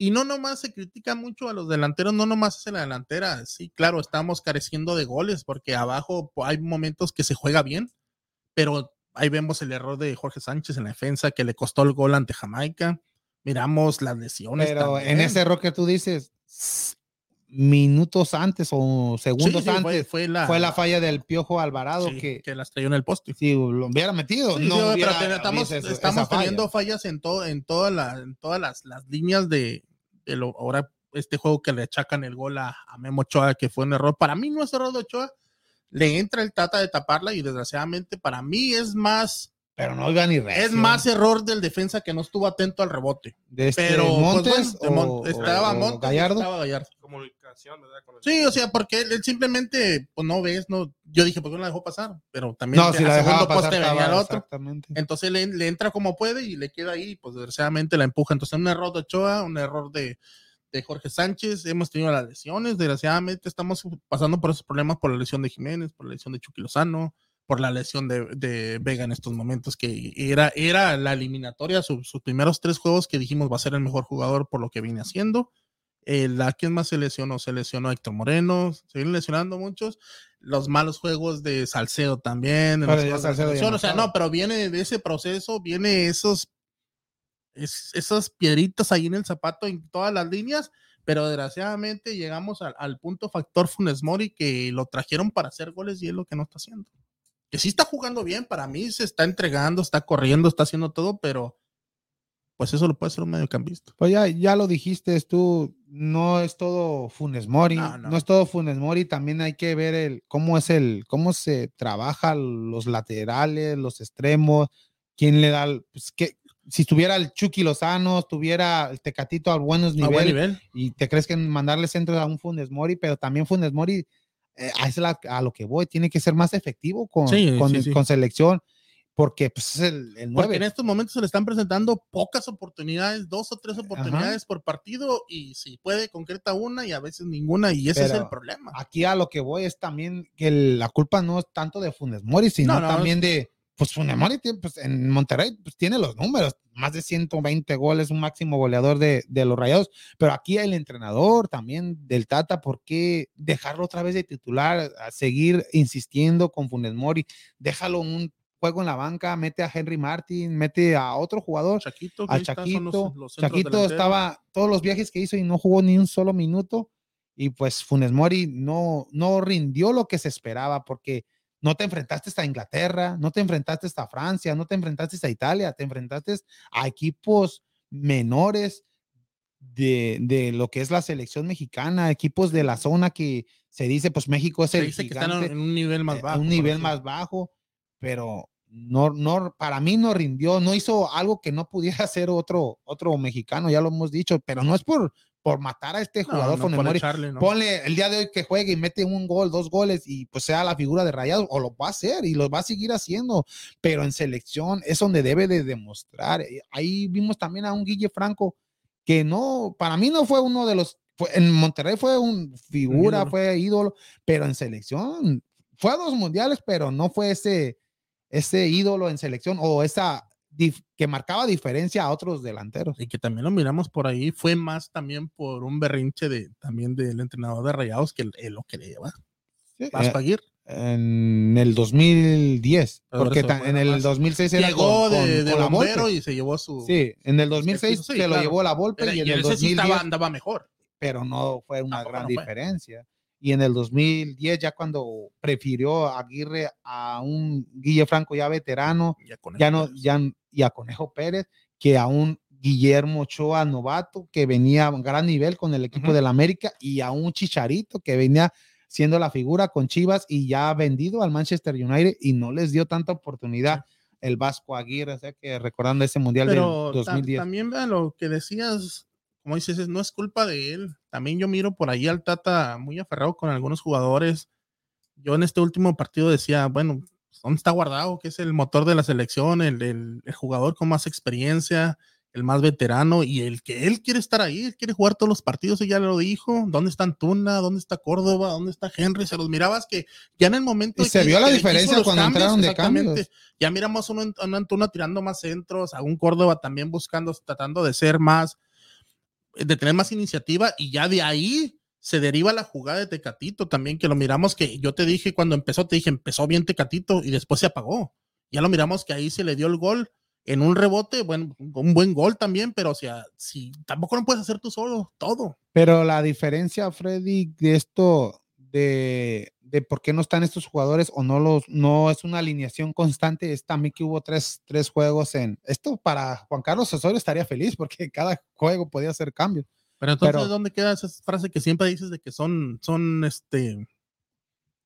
Y no nomás se critica mucho a los delanteros, no nomás es en la delantera. Sí, claro, estamos careciendo de goles porque abajo hay momentos que se juega bien, pero ahí vemos el error de Jorge Sánchez en la defensa que le costó el gol ante Jamaica. Miramos las lesiones. Pero en ese error que tú dices, minutos antes o segundos sí, antes, fue, fue, fue la, la falla del Piojo Alvarado sí, que que las trayó en el poste. si lo hubiera metido, no hubiera pero estamos, estamos falla. teniendo fallas en todo, en todas las, en todas las, las líneas de, de lo ahora este juego que le achacan el gol a, a Memo Ochoa, que fue un error. Para mí no es error de Ochoa, le entra el tata de taparla y desgraciadamente para mí es más, Pero no iba ni recio. es más error del defensa que no estuvo atento al rebote. de este Pero pues, Montes bueno, de Mon- o- estaba o Montes Gallardo. estaba Gallardo. Comunicación, ¿verdad? Con el- Sí, o sea, porque él, él simplemente, pues no ves, no, yo dije, ¿por qué no la dejó pasar? Pero también No, si la segundo pasar poste venía el otro. exactamente. Entonces le, le entra como puede y le queda ahí, pues desgraciadamente la empuja. Entonces un error de Ochoa, un error de, de Jorge Sánchez, hemos tenido las lesiones, desgraciadamente estamos pasando por esos problemas por la lesión de Jiménez, por la lesión de Chucky Lozano, por la lesión de, de Vega en estos momentos, que era, era la eliminatoria, sus primeros tres juegos que dijimos va a ser el mejor jugador por lo que viene haciendo. ¿A quién más se lesionó? Se lesionó Héctor Moreno, se vienen lesionando muchos. Los malos juegos de Salcedo también. o sea, no, pero viene de ese proceso, viene esos, esas piedritas ahí en el zapato en todas las líneas pero desgraciadamente llegamos al, al, punto factor Funes Mori que lo trajeron para hacer goles y es lo que no está haciendo que sí está jugando bien, para mí se está entregando, está corriendo, está haciendo todo, pero pues eso lo puede hacer un mediocampista. Pues ya, ya lo dijiste tú, no es todo Funes Mori, no, es todo Funes Mori, también hay que ver el cómo es el, cómo se trabaja los laterales, los extremos, quién le da, pues que si tuviera el Chucky Lozano, tuviera el Tecatito a buenos niveles, nivel. y te crees que mandarle centro a un Funes Mori, pero también Funes Mori eh, a, lo que voy, tiene que ser más efectivo con, con, selección, porque pues, es el, el 9. Porque en estos momentos se le están presentando pocas oportunidades, dos o tres oportunidades por partido, y si puede, concreta una y a veces ninguna, y ese es el problema. Aquí a lo que voy es también que la culpa no es tanto de Funes Mori, sino también de pues Funemori pues, en Monterrey pues, tiene los números, más de 120 goles, un máximo goleador de, los Rayados, pero aquí el entrenador también del Tata, ¿por qué dejarlo otra vez de titular, a seguir insistiendo con Funes Mori? Déjalo un juego en la banca, mete a Henry Martin, mete a otro jugador, Chaquito, a Chaquito. Chaquito estaba todos los viajes que hizo y no jugó ni un solo minuto. Y pues Funes Mori no, no rindió lo que se esperaba porque no te enfrentaste a Inglaterra, no te enfrentaste a Francia, no te enfrentaste a Italia, te enfrentaste a equipos menores de, lo que es la selección mexicana, equipos de la zona que se dice, pues México es el dice que están en un nivel más eh, bajo. Un nivel más bajo, pero no, no, para mí no rindió, no hizo algo que no pudiera (laughs) hacer otro, otro mexicano, ya lo hemos dicho, pero no es por, por matar a este jugador con Ponle el día de hoy que juegue y mete un gol, dos goles y pues sea la figura de Rayado o lo va a hacer y lo va a seguir haciendo, pero en selección es donde debe de demostrar. Eh, ahí vimos también a un Guille Franco que no, para mí no fue uno de los, en Monterrey fue un figura, fue ídolo, pero en selección fue a dos mundiales, pero no fue ese, ese ídolo en selección o esa que marcaba diferencia a otros delanteros. Y que también lo miramos por ahí, fue más también por un berrinche de también del entrenador de Rayados que él, lo que le lleva. Sí, eh, en el 2010, porque en el 2006 era llegó de, de bombero y se llevó su Sí, en el 2006 se lo llevó la Volpe y en el 2010 andaba mejor, pero no fue una gran diferencia y en el 2010 ya cuando prefirió a Aguirre a un Guille Franco ya veterano, ya no ya y a Conejo Pérez que a un Guillermo Ochoa novato que venía a un gran nivel con el equipo del América y a un Chicharito que venía siendo la figura con Chivas y ya vendido al Manchester United y no les dio tanta oportunidad el Vasco Aguirre, o sea que recordando ese mundial Pero del 2010. También vean lo que decías como dices, no es culpa de él. También yo miro por ahí al Tata muy aferrado con algunos jugadores. Yo en este último partido decía, bueno, ¿dónde está guardado? Que es el motor de la selección, el, el, jugador con más experiencia, el más veterano y el que él quiere estar ahí, él quiere jugar todos los partidos, y ya lo dijo. ¿Dónde está Antuna? ¿Dónde está Córdoba? ¿Dónde está Henry? Se los mirabas que ya en el momento. se vio la diferencia cuando entraron de cambios. Ya miramos a un, un Antuna tirando más centros, a un Córdoba también buscando, tratando de ser más de tener más iniciativa y ya de ahí se deriva la jugada de Tecatito también, que lo miramos que yo te dije cuando empezó, te dije, empezó bien Tecatito y después se apagó. Ya lo miramos que ahí se le dio el gol en un rebote, bueno, un buen gol también, pero o sea, si tampoco lo puedes hacer tú solo, todo. Pero la diferencia, Freddy, de esto, de de por qué no están estos jugadores o no los no es una alineación constante. Es también que hubo tres, tres juegos en esto para Juan Carlos Osorio estaría feliz porque (laughs) cada juego podía hacer cambios. Pero entonces, ¿dónde queda esa frase que siempre dices de que son, son este,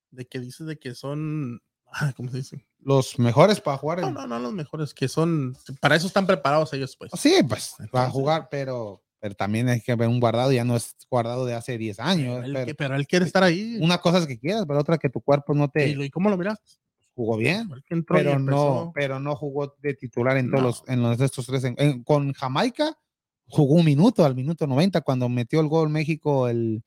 de que dices de que son, ah, ¿cómo se dice? Los mejores para jugar. No, no, no, los mejores, que son, para eso están preparados ellos, pues. Sí, pues, para jugar, pero pero también hay que ver un guardado, ya no es guardado de hace 10 años. pero, él quiere estar ahí. Una cosa es que quieras, pero otra que tu cuerpo no te. ¿Y cómo lo miras? Jugó bien, pero no, pero no jugó de titular en todos los, en los estos tres. con Jamaica jugó un minuto, al minuto 90, cuando metió el gol México, el,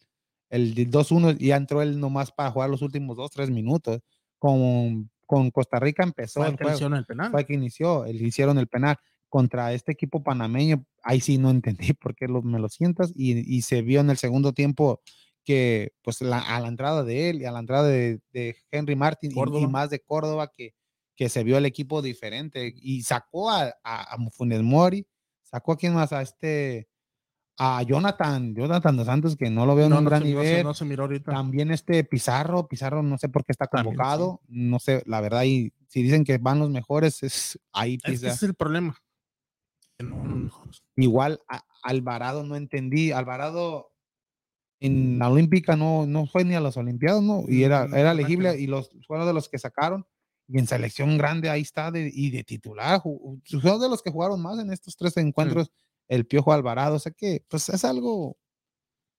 el 2-1, y entró él nomás para jugar los últimos 2, 3 minutos. Con, con Costa Rica empezó Fue el juego el penal. fue que inició, el, hicieron el penal contra este equipo panameño. Ahí sí no entendí (laughs) por qué lo- me lo sientas. Y, y se vio en el segundo tiempo que, pues, la- a la entrada de él y a la entrada de, de Henry Martin y- más de Córdoba, que, que se vio el equipo diferente y sacó a, a, a Funes Mori, sacó a quién más, a este, a Jonathan, Jonathan dos Santos, que no lo veo en un no gran nivel. no se miró ahorita. También este Pizarro, Pizarro no sé por qué está También, sí. convocado, no sé, la verdad, y si dicen que van los mejores, es ahí Pizarro. ese es el problema. Igual a- Alvarado no entendí, Alvarado en la Olímpica no, no fue ni a las Olimpiadas, ¿no? Y era, Mm, era elegible y los fue uno de los que sacaron. Y en selección grande ahí está de, y de titular. Fue de los que jugaron más en estos tres encuentros, el Piojo Alvarado. O sea que, pues es algo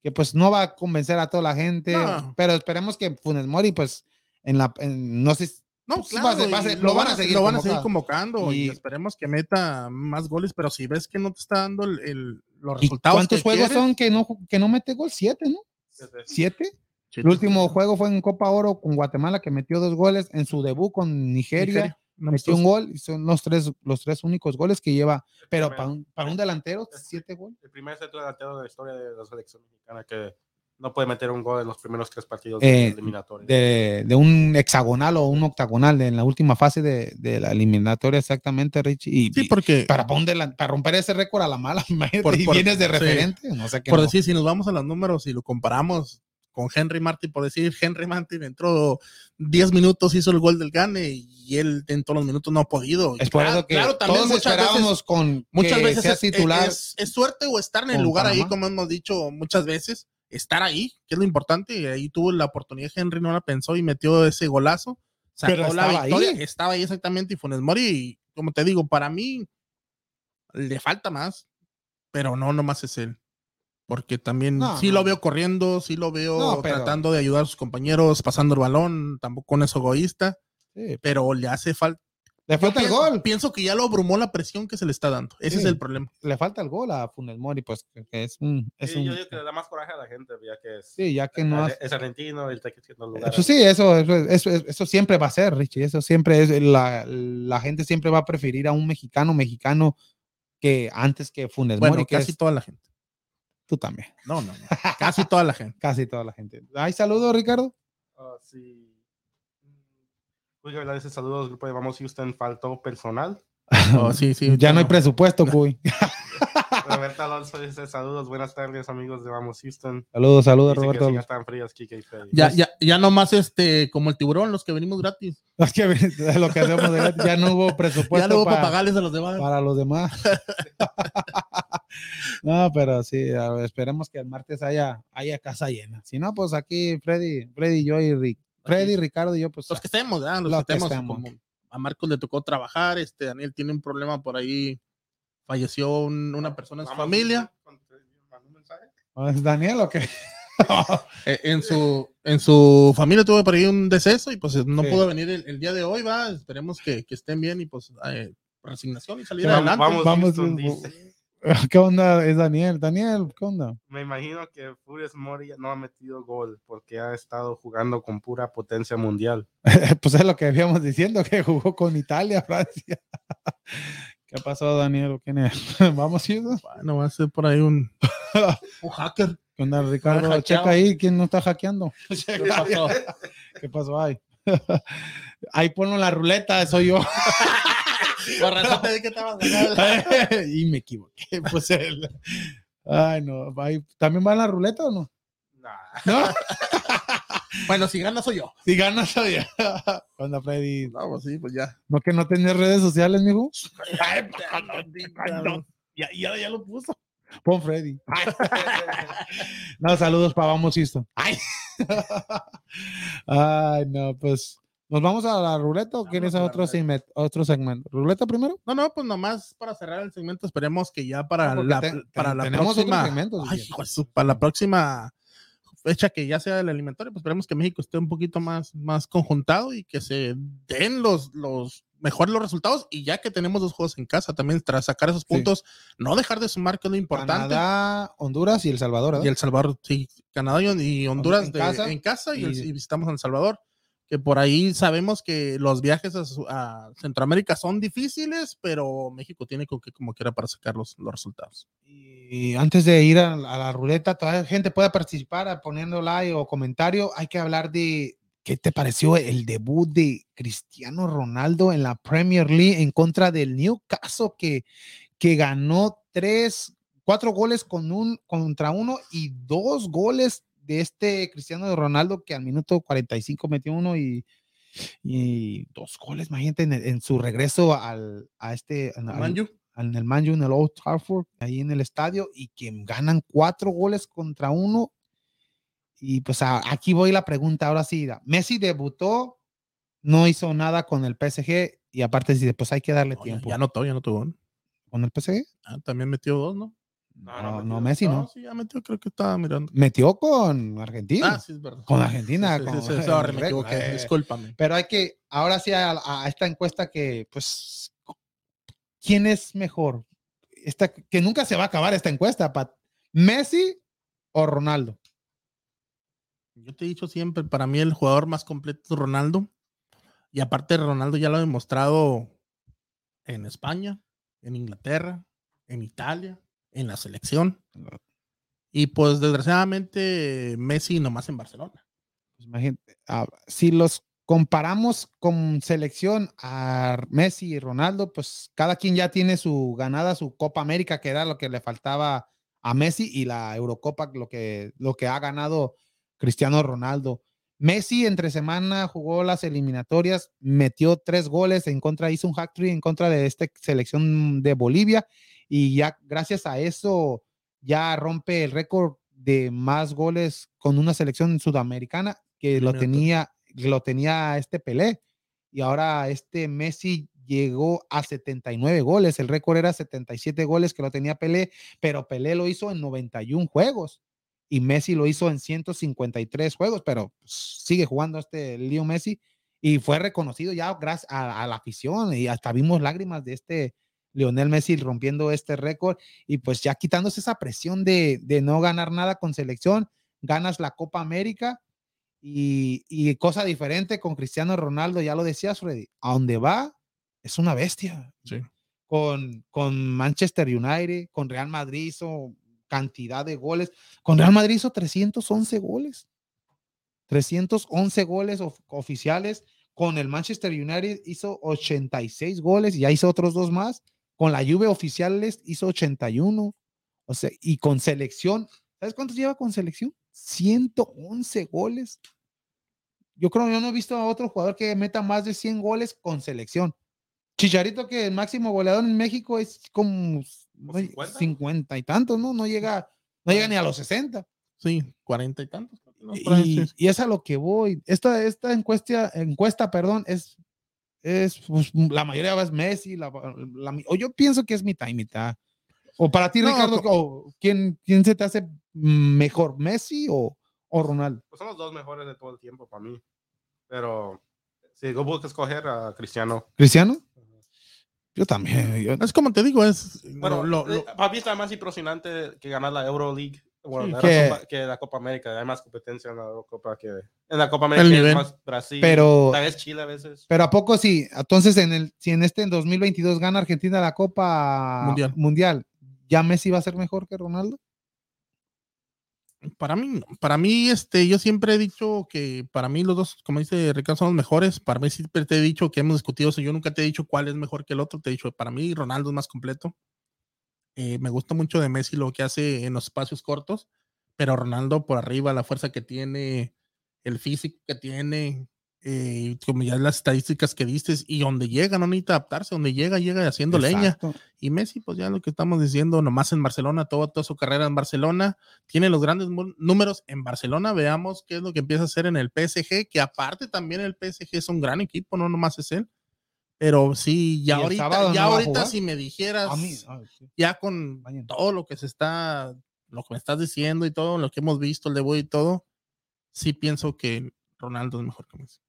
que pues no va a convencer a toda la gente, No. pero esperemos que Funes Mori, pues, en la, en- no sé, No, Pues, claro, va a ser- va a y ser- lo van a seguir lo van a seguir convocando. y, Y- esperemos que meta más goles, pero si ves que no te está dando el, el- los ¿y resultados. ¿cuántos que juegos quieres, son que no, que no mete gol? Siete, ¿no? ¿Siete? El último juego fue en Copa Oro con Guatemala, que metió dos goles. En su debut con Nigeria, Nigeria, no metió un gol. Y son los tres, los tres únicos goles que lleva. Pero primer- para un, para un delantero, siete goles. El primer centro delantero de la historia de la selección mexicana que no puede meter un gol en los primeros tres partidos Eh, eliminatorios. De, de un hexagonal o un octagonal en la última fase de, de la eliminatoria, exactamente, Richie. Y, Sí, y porque para, delan- para romper ese récord a la mala, (laughs) Por- y por- vienes de sí. referente. No sé qué. por no. decir, si nos vamos a los números y lo comparamos con Henry Martin, por decir, Henry Martin entró 10 minutos, hizo el gol del Gane y él en todos los minutos no ha podido. Es por claro- eso que claro, también todos muchas esperábamos veces- con muchas que veces sea es, titular. es- es suerte o estar en el lugar ahí, como hemos dicho muchas veces, estar ahí, que es lo importante, y ahí tuvo la oportunidad, Henry no la pensó y metió ese golazo, sacó Pero la estaba victoria, ahí. estaba ahí exactamente, y Funes Mori, y como te digo, para mí le falta más, pero no nomás es él. Porque también No, sí no. lo veo corriendo, sí lo veo No, pero- tratando de ayudar a sus compañeros, pasando el balón, tampoco eso egoísta, Sí, pero le hace falta. Le falta el pienso, gol. Pienso que ya lo abrumó la presión que se le está dando. Ese es el problema. Le falta el gol a Funes Mori, pues que es un. Es Sí, un yo digo que le da más coraje a la gente, ya que es, sí, ya que no. has- es argentino, él está quitando lugar. Eso sí, eso, eso, eso, eso siempre va a ser, Richie. Eso siempre es. La, la gente siempre va a preferir a un mexicano, mexicano, que antes que Funes Bueno, Mori, que casi es- toda la gente. tú también. No, no, no. Casi toda la gente. (laughs) Casi toda la gente. ¿Hay saludos, Ricardo? Ah, sí. ¿Verdad? Dice saludos, grupo de Vamos Houston, faltó personal. (laughs) Oh, sí, sí. ya no hay presupuesto, Cuy. (laughs) Roberto Alonso dice saludos, buenas tardes, amigos de Vamos Houston. Saludos, saludos, Dice que Roberto. sí, ya están frías, Kike y Freddy. Ya, ya, ya nomás este, como el tiburón, los que venimos gratis. (laughs) Es que lo que hacemos de- ya no hubo presupuesto ya luego para para, pagarles a los demás. para los demás. no, pero sí, esperemos que el martes haya, haya casa llena. Si no, pues aquí Freddy, Freddy, yo y Rick. Freddy, Ricardo y yo, pues Los que estemos, ¿verdad? Los Los que que estemos. estemos. como a Marcos le tocó trabajar, este Daniel tiene un problema por ahí. Falleció un- una persona en su familia. ¿es Daniel o qué? (laughs) Eh, en su en su familia tuvo por ahí un deceso y pues no Sí. pudo venir el, el día de hoy, va. Esperemos que, que estén bien y pues eh, resignación y salir Sí, adelante. vamos, Vamos, Houston, vamos. (laughs) ¿Qué onda? Es Daniel. Daniel, ¿qué onda? Me imagino que Funes Mori no ha metido gol porque ha estado jugando con pura potencia mundial. (laughs) pues es lo que habíamos diciendo, que jugó con Italia, (laughs) Francia. ¿Qué pasó, Daniel? ¿Quién es? Vamos, Houston. Bueno, va a ser por ahí un, un hacker. ¿Qué onda, Ricardo? Checa ahí quién no está hackeando. ¿Qué pasó? ¿Qué pasó ahí? Ahí ponlo en la ruleta, soy yo. (laughs) Por razón (laughs) te di que estabas acá. (laughs) y me equivoqué. Pues el... Ay, no. ¿También va en la ruleta o no? Nah. ¿No? Bueno, si gana soy yo. Si ganas, soy yo. Cuando Freddy. No, pues sí, pues ya. ¿No que no tenés redes sociales, mijo? no. Ya, ya, ya lo puso. Pon Freddy. no, saludos para Vamos Houston. Ay. Ay, no, pues. ¿Nos vamos a la ruleta o Vamos quieres a otro, segmento, otro segmento? ¿Ruleta primero? No, no, pues nomás para cerrar el segmento, esperemos que ya para No, la, te- para te- la próxima. segmento, si Ay, quieres. hijo de su- para la próxima fecha que ya sea el alimentario, pues esperemos que México esté un poquito más, más conjuntado y que se den los, los mejor los resultados y ya que tenemos dos juegos en casa también tras sacar esos puntos, no dejar de sumar que es lo importante. Canadá, Honduras y El Salvador. ¿verdad? Y El Salvador, sí, Canadá y- Honduras En de- casa. en casa y, el- Y- y visitamos a El Salvador. Que por ahí sabemos que los viajes a, Centroamérica son difíciles, pero México tiene con que como quiera para sacar los, los resultados. Y antes de ir a, la- ruleta, toda la gente puede participar poniendo like o comentario. Hay que hablar de qué te pareció el debut de Cristiano Ronaldo en la Premier League en contra del Newcastle que, que ganó tres, cuatro goles con un, contra uno y dos goles de este Cristiano Ronaldo que al minuto 45 metió uno y, y dos goles, imagínate, en, el- en su regreso al, a este al- Manju, en el Man U, en el Old Trafford, ahí en el estadio, y que ganan cuatro goles contra uno. Y pues a- aquí voy la pregunta, ahora sí, Messi debutó, no hizo nada con el PSG, y aparte dice, pues hay que darle no, ya, tiempo. ya anotó, ya anotó. gol. ¿Con el PSG? Ah, también metió dos, ¿no? No, No, no. Messi no. sí, ya metió, creo que estaba mirando. Metió con Argentina. Ah, sí, es verdad. Con Argentina. Sí, sí, con- sí, sorry, el me récord. equivoqué, Eh, discúlpame. Pero hay que, ahora sí, a, a esta encuesta que, pues, ¿quién es mejor? Esta, que nunca se va a acabar esta encuesta, Pat. ¿Messi o Ronaldo? Yo te he dicho siempre, para mí el jugador más completo es Ronaldo. Y aparte Ronaldo ya lo ha demostrado en España, en Inglaterra, en Italia, en la selección. Y pues desgraciadamente Messi nomás en Barcelona. Pues imagínate, ah, si los comparamos con selección a Messi y Ronaldo, pues cada quien ya tiene su ganada, su Copa América, que era lo que le faltaba a Messi, y la Eurocopa, lo que, lo que ha ganado Cristiano Ronaldo. Messi entre semana jugó las eliminatorias, metió tres goles en contra, hizo un hack trick en contra de esta selección de Bolivia, y ya gracias a eso ya rompe el récord de más goles con una selección sudamericana que lo tenía, lo tenía este Pelé. Y ahora este Messi llegó a 79 goles. El récord era 77 goles que lo tenía Pelé, pero Pelé lo hizo en 91 juegos y Messi lo hizo en 153 juegos, pero sigue jugando este Leo Messi y fue reconocido ya gracias a, a la afición y hasta vimos lágrimas de este Lionel Messi rompiendo este récord y pues ya quitándose esa presión de, de no ganar nada con selección, ganas la Copa América y, y cosa diferente con Cristiano Ronaldo, ya lo decías Freddy, a donde va es una bestia. Sí. Con, con Manchester United, con Real Madrid hizo cantidad de goles, con Real Madrid hizo 311 goles, 311 goles of- oficiales, con el Manchester United hizo 86 goles y ya hizo otros dos más, con la Juve oficiales hizo 81, o sea, y con selección, ¿sabes cuántos lleva con selección? 111 goles. Yo creo que yo no he visto a otro jugador que meta más de 100 goles con selección. Chicharito, que el máximo goleador en México es como ¿Como no, 50? 50 y tantos, ¿no? No llega, no llega ni a los 60. Sí, cuarenta y tantos. Y, y es a lo que voy. Esta, esta encuesta, encuesta, perdón, es, es pues, la mayoría es Messi, la, la- o yo pienso que es mitad y mitad. O para ti, No, Ricardo, o ¿quién, ¿quién se te hace mejor, Messi o, o Ronaldo? Pues son los dos mejores de todo el tiempo para mí. Pero si yo busco escoger a Cristiano. ¿Cristiano? Yo también. yo- Es como te digo, es Bueno, lo- lo- eh, para mí está más impresionante que ganar la Euroleague. Bueno, Sí, la que- Copa- que la Copa América. Hay más competencia en la Copa que en la Copa América. Más Brasil. Pero- Tal vez Chile a veces. Pero a poco sí. Entonces, en el, si en este en 2022 gana Argentina la Copa Mundial. Mundial, ¿ya Messi va a ser mejor que Ronaldo? Para mí, para mí, este, yo siempre he dicho que para mí los dos, como dice Ricardo, son los mejores. Para mí siempre te he dicho que hemos discutido eso. Yo nunca te he dicho cuál es mejor que el otro. Te he dicho, para mí Ronaldo es más completo. Eh, me gusta mucho de Messi lo que hace en los espacios cortos, pero Ronaldo por arriba, la fuerza que tiene, el físico que tiene, eh, como ya las estadísticas que diste, y donde llega, no necesita adaptarse, donde llega, llega haciendo leña. Y Messi, pues ya lo que estamos diciendo, nomás en Barcelona, toda, toda su carrera en Barcelona, tiene los grandes números en Barcelona. Veamos qué es lo que empieza a hacer en el PSG, que aparte también el PSG es un gran equipo, no nomás es él. Pero sí, ya ahorita, ya no ahorita si me dijeras, A mí, ay, sí. ya con Mañana. todo lo que se está, lo que me estás diciendo y todo, lo que hemos visto, el debut y todo, sí pienso que Ronaldo es mejor que Messi.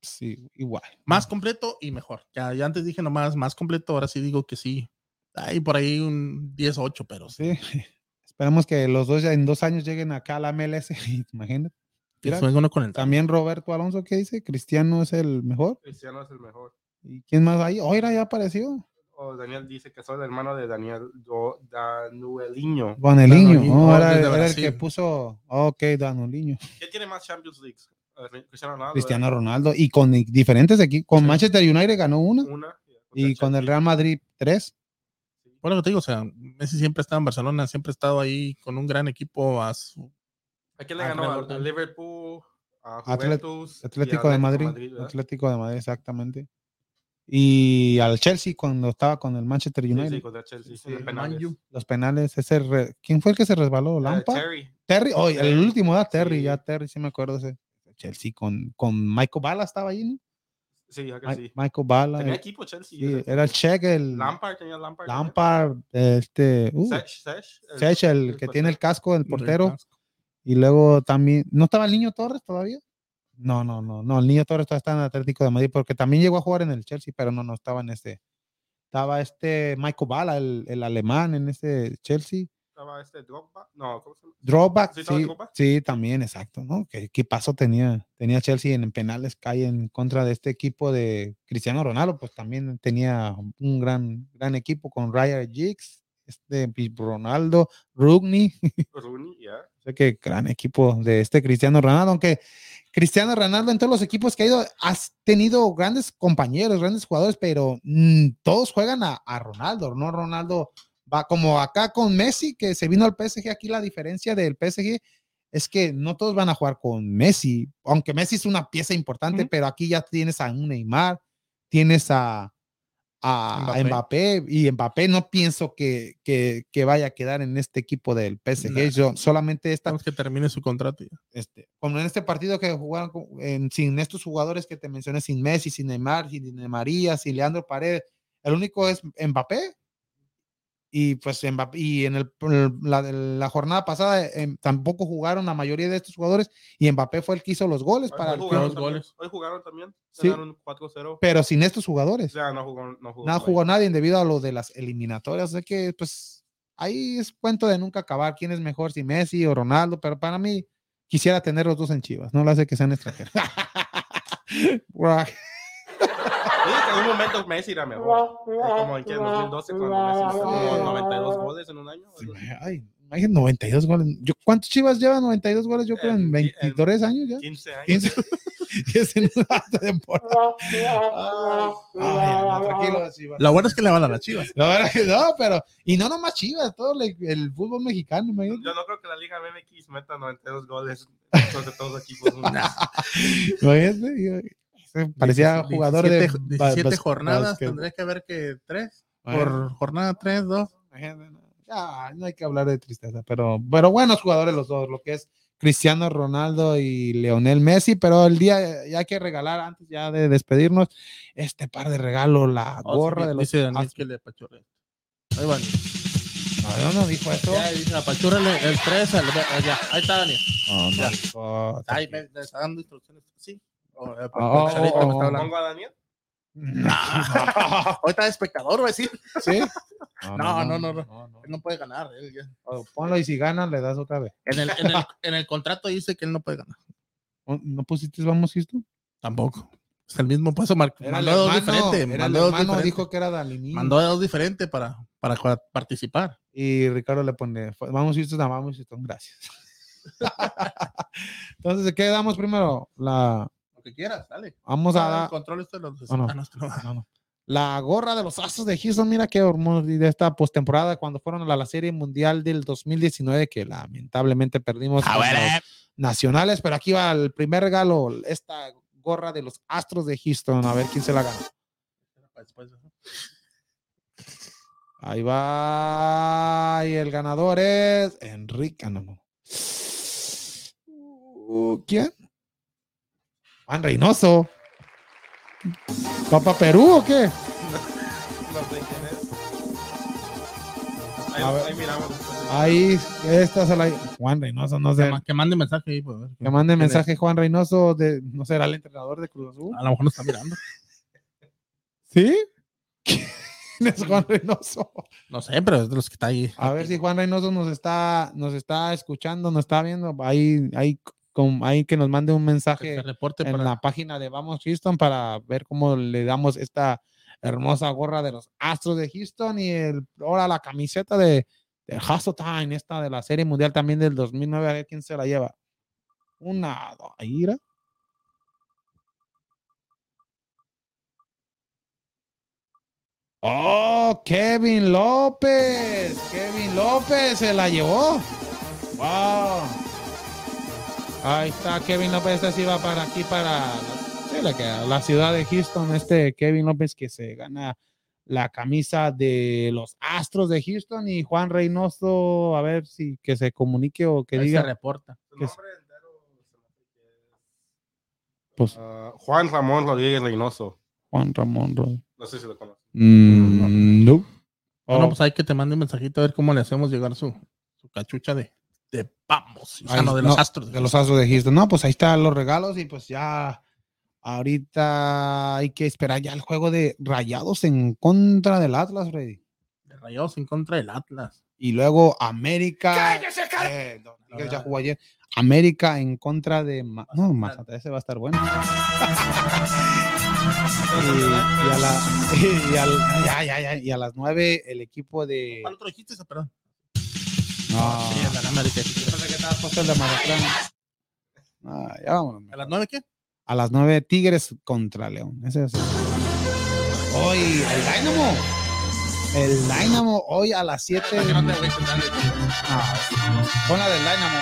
Sí, igual. Más completo y mejor. Ya, ya antes dije nomás más completo, ahora sí digo que sí. Hay por ahí un 10-8, pero sí. Sí. (laughs) Esperemos que los dos ya en dos años lleguen acá a la MLS. (laughs) Imagínate. Que Mira, suene uno con el También Roberto Alonso, ¿qué dice? Cristiano es el mejor. Cristiano es el mejor. ¿Y quién más ahí? Oira ya apareció. O Daniel dice que soy el hermano de Daniel Do- Danueliño. Danoliño, Oh, oh, era, era el que puso. Ok, Danoliño. ¿Quién tiene más Champions League? Cristiano Ronaldo. Cristiano. Ronaldo. Y con diferentes equipos. Con Sí. Manchester United ganó una. Una. Y con el. Real Madrid tres. Bueno, que te digo, o sea, Messi siempre ha estado en Barcelona, siempre ha estado ahí con un gran equipo a su- ¿A quién le ganó? Real ¿Al Madrid. al Liverpool? A Atlet- Juventus. Atlético al de Madrid. Atlético de Madrid, exactamente. Y al Chelsea cuando estaba con el Manchester United. sí, contra Chelsea. Sí, en penales. Los penales. Ese re- ¿Quién fue el que se resbaló? Eh, ¿Lampa? Terry. Terry. Oh, el Terry. último da Terry. Sí. Ya Terry, sí me acuerdo ese. Chelsea con, con Michael Bala estaba ahí, ¿no? Sí, ya que sí. Michael Bala. Tenía eh, equipo Chelsea. sí, ese. era el Check, el Lampard tenía Lampard. Lampard, este, uh, Sech, Sech, el- Sech, el el que tiene el casco, el del portero. casco. Y luego también, ¿no estaba el niño Torres todavía? No, no, no, no, el niño Torres todavía está en Atlético de Madrid porque también llegó a jugar en el Chelsea, pero no, no estaba en ese. Estaba este Michael Bala, el, el alemán en ese Chelsea. Estaba este Drogba. No, ¿cómo se llama? Drawback, ¿Sí sí, sí, también, exacto, ¿no? ¿Qué, qué paso tenía, tenía Chelsea en, penales? Cae en contra de este equipo de Cristiano Ronaldo, pues también tenía un gran, gran equipo con Ryan Giggs, este Ronaldo, Rugni, Rooney, ya. (laughs) sé que gran equipo de este Cristiano Ronaldo, aunque Cristiano Ronaldo en todos los equipos que ha ido, has tenido grandes compañeros, grandes jugadores, pero mm, todos juegan a, a Ronaldo, no Ronaldo va como acá con Messi, que se vino al PSG, aquí la diferencia del PSG es que no todos van a jugar con Messi, aunque Messi es una pieza importante, pero aquí ya tienes a un Neymar, tienes a, a Mbappé. Mbappé. y Mbappé no pienso que, que, que vaya a quedar en este equipo del PSG, Nah. yo- solamente esta Esperemos que termine su contrato. ya. este, como en este partido que jugaron con- en- sin estos jugadores que te mencioné, sin Messi, sin Neymar, sin Di María, sin Leandro Paredes, el único es Mbappé. Y pues Mbappé, y en el, la, la jornada pasada em, tampoco jugaron la mayoría de estos jugadores y Mbappé fue el que hizo los goles Hoy, para hoy jugaron los también. goles. Hoy jugaron también. Sí. Ganaron 4-0. pero sin estos jugadores. Sea, no jugó, no jugó. Nada jugó nadie debido a lo de las eliminatorias. Así que, pues, ahí es cuento de nunca acabar. ¿Quién es mejor, si Messi o Ronaldo? Pero para mí, quisiera tener los dos en Chivas. No lo hace que sean extranjeros. (laughs) Que en un momento Messi era mejor. Como en que en 2012 cuando Messi hizo como 92 goles en un año. así. Ay, imagínate, 92 goles. Yo, ¿Cuántos Chivas llevan 92 goles? Yo creo en En- en 23 años ya. 15 años. 15, 10 (laughs) en una temporada. Ay, ay, no, tranquilo, Chivas. Lo bueno es que le van a las chivas. La verdad que no, pero. Y no nomás Chivas, todo el fútbol mexicano, imagínate. Yo no creo que la Liga MX meta 92 goles sobre todos los equipos. (laughs) Parecía 17 jugador de 17 ba- bas- jornadas, básquet. tendría que haber que tres. Bueno, Por jornada 3, 2. imagínate, no. Ya, no hay que hablar de tristeza, pero, pero buenos jugadores los dos, lo que es Cristiano Ronaldo y Leonel Messi, pero el día ya hay que regalar, antes ya de despedirnos, este par de regalos, la gorra de los... Dice que le. Ahí van. No, no dijo eso. Ya, dice, apachúrale el 3. Ya, ahí está Daniel. Oh, Ya. Ahí me está dando instrucciones. Sí. Oh, eh, Oh, Charito me oh, está hablando. Pongo a Daniel. (laughs) Ahorita es espectador, va a decir. ¿Sí? No, no, no, no. no. Él no puede ganar. él ya. Oh, Ponlo y si ganan, le das otra vez. En, el, en, el, (laughs) en el contrato dice que él no puede ganar. Oh, ¿No pusiste vamos esto? Tampoco. Es el mismo paso. Mar Era el mandó dos diferentes. Mandó dos hermano, diferentes. dijo que era Dalini. Mandó dos diferentes para, participar. Y Ricardo le pone, "Fue- vamos Houston, ah, vamos Houston, gracias. (laughs) Entonces, ¿qué damos primero? La, que quieras, dale. vamos a dar control lo- no. ah, no, no. no, no. la gorra de los Astros de Houston. Mira qué hermoso de esta postemporada cuando fueron a la Serie Mundial del 2019, que lamentablemente perdimos Ah, los nacionales, pero aquí va el primer regalo, esta gorra de los Astros de Houston, a ver quién se la gana. Ahí va. Y el ganador es Enrique. ah, no, no. Uh, ¿Quién? Juan Reynoso. ¿Papa Perú o qué? No sé quién es. Ahí, A ver. ahí miramos. Ahí, esta se la. Juan Reynoso, no sé. Que, ma- que mande mensaje ahí, pues. Que mande ¿Quién es? mensaje Juan Reynoso, de, no será el entrenador de Cruz Azul. A lo mejor no está mirando. (laughs) ¿Sí? ¿Quién es Juan Reynoso? No sé, pero es de los que está ahí. A ver si Juan Reynoso nos está, nos está escuchando, nos está viendo. Ahí, ahí, con, ahí que nos mande un mensaje reporte en para la página de Vamos Houston para ver cómo le damos esta hermosa gorra de los Astros de Houston y el, ahora la camiseta de, de Hustle Time, esta de la Serie Mundial también del 2009, a ver quién se la lleva. Una, mira. Oh, Kevin López. Kevin López se la llevó. Wow. Ahí está Kevin López. Este sí va para aquí, para sí, la, ciudad de Houston. Este Kevin López que se gana la camisa de los Astros de Houston y Juan Reynoso, a ver si que se comunique o que Ahí se diga. reporta. Se hace que es, Pues ah, Juan Ramón Rodríguez Reynoso. Juan Ramón. Ro- No sé si lo conoce. Mm, no. Bueno, Oh, pues hay que te mande un mensajito a ver cómo le hacemos llegar su, su cachucha de, de vamos. O sea, Ay, no, de no, los astros. de los Astros de Houston. No, pues ahí están los regalos y pues ya ahorita hay que esperar ya el juego de Rayados en contra del Atlas, Freddy. De Rayados en contra del Atlas. Y luego América. eh, no, ya jugó ayer. América en contra de. Ma- no, Mazatlán, ese va a estar bueno. (laughs) y, y a la, (laughs) y, al- ya, ya, ya, y a las nueve el equipo de. ¿Cuál otro dijiste? Perdón. No, Sí, el de la América. pensé que estaba puesto el de Mazatlán. Ah, ya vámonos. ¿A las nueve qué? A las 9, Tigres contra León. Ese es. Hoy, el Dynamo. El Dynamo hoy a las 7. ¿Para qué no intentar? Pon la del Dynamo.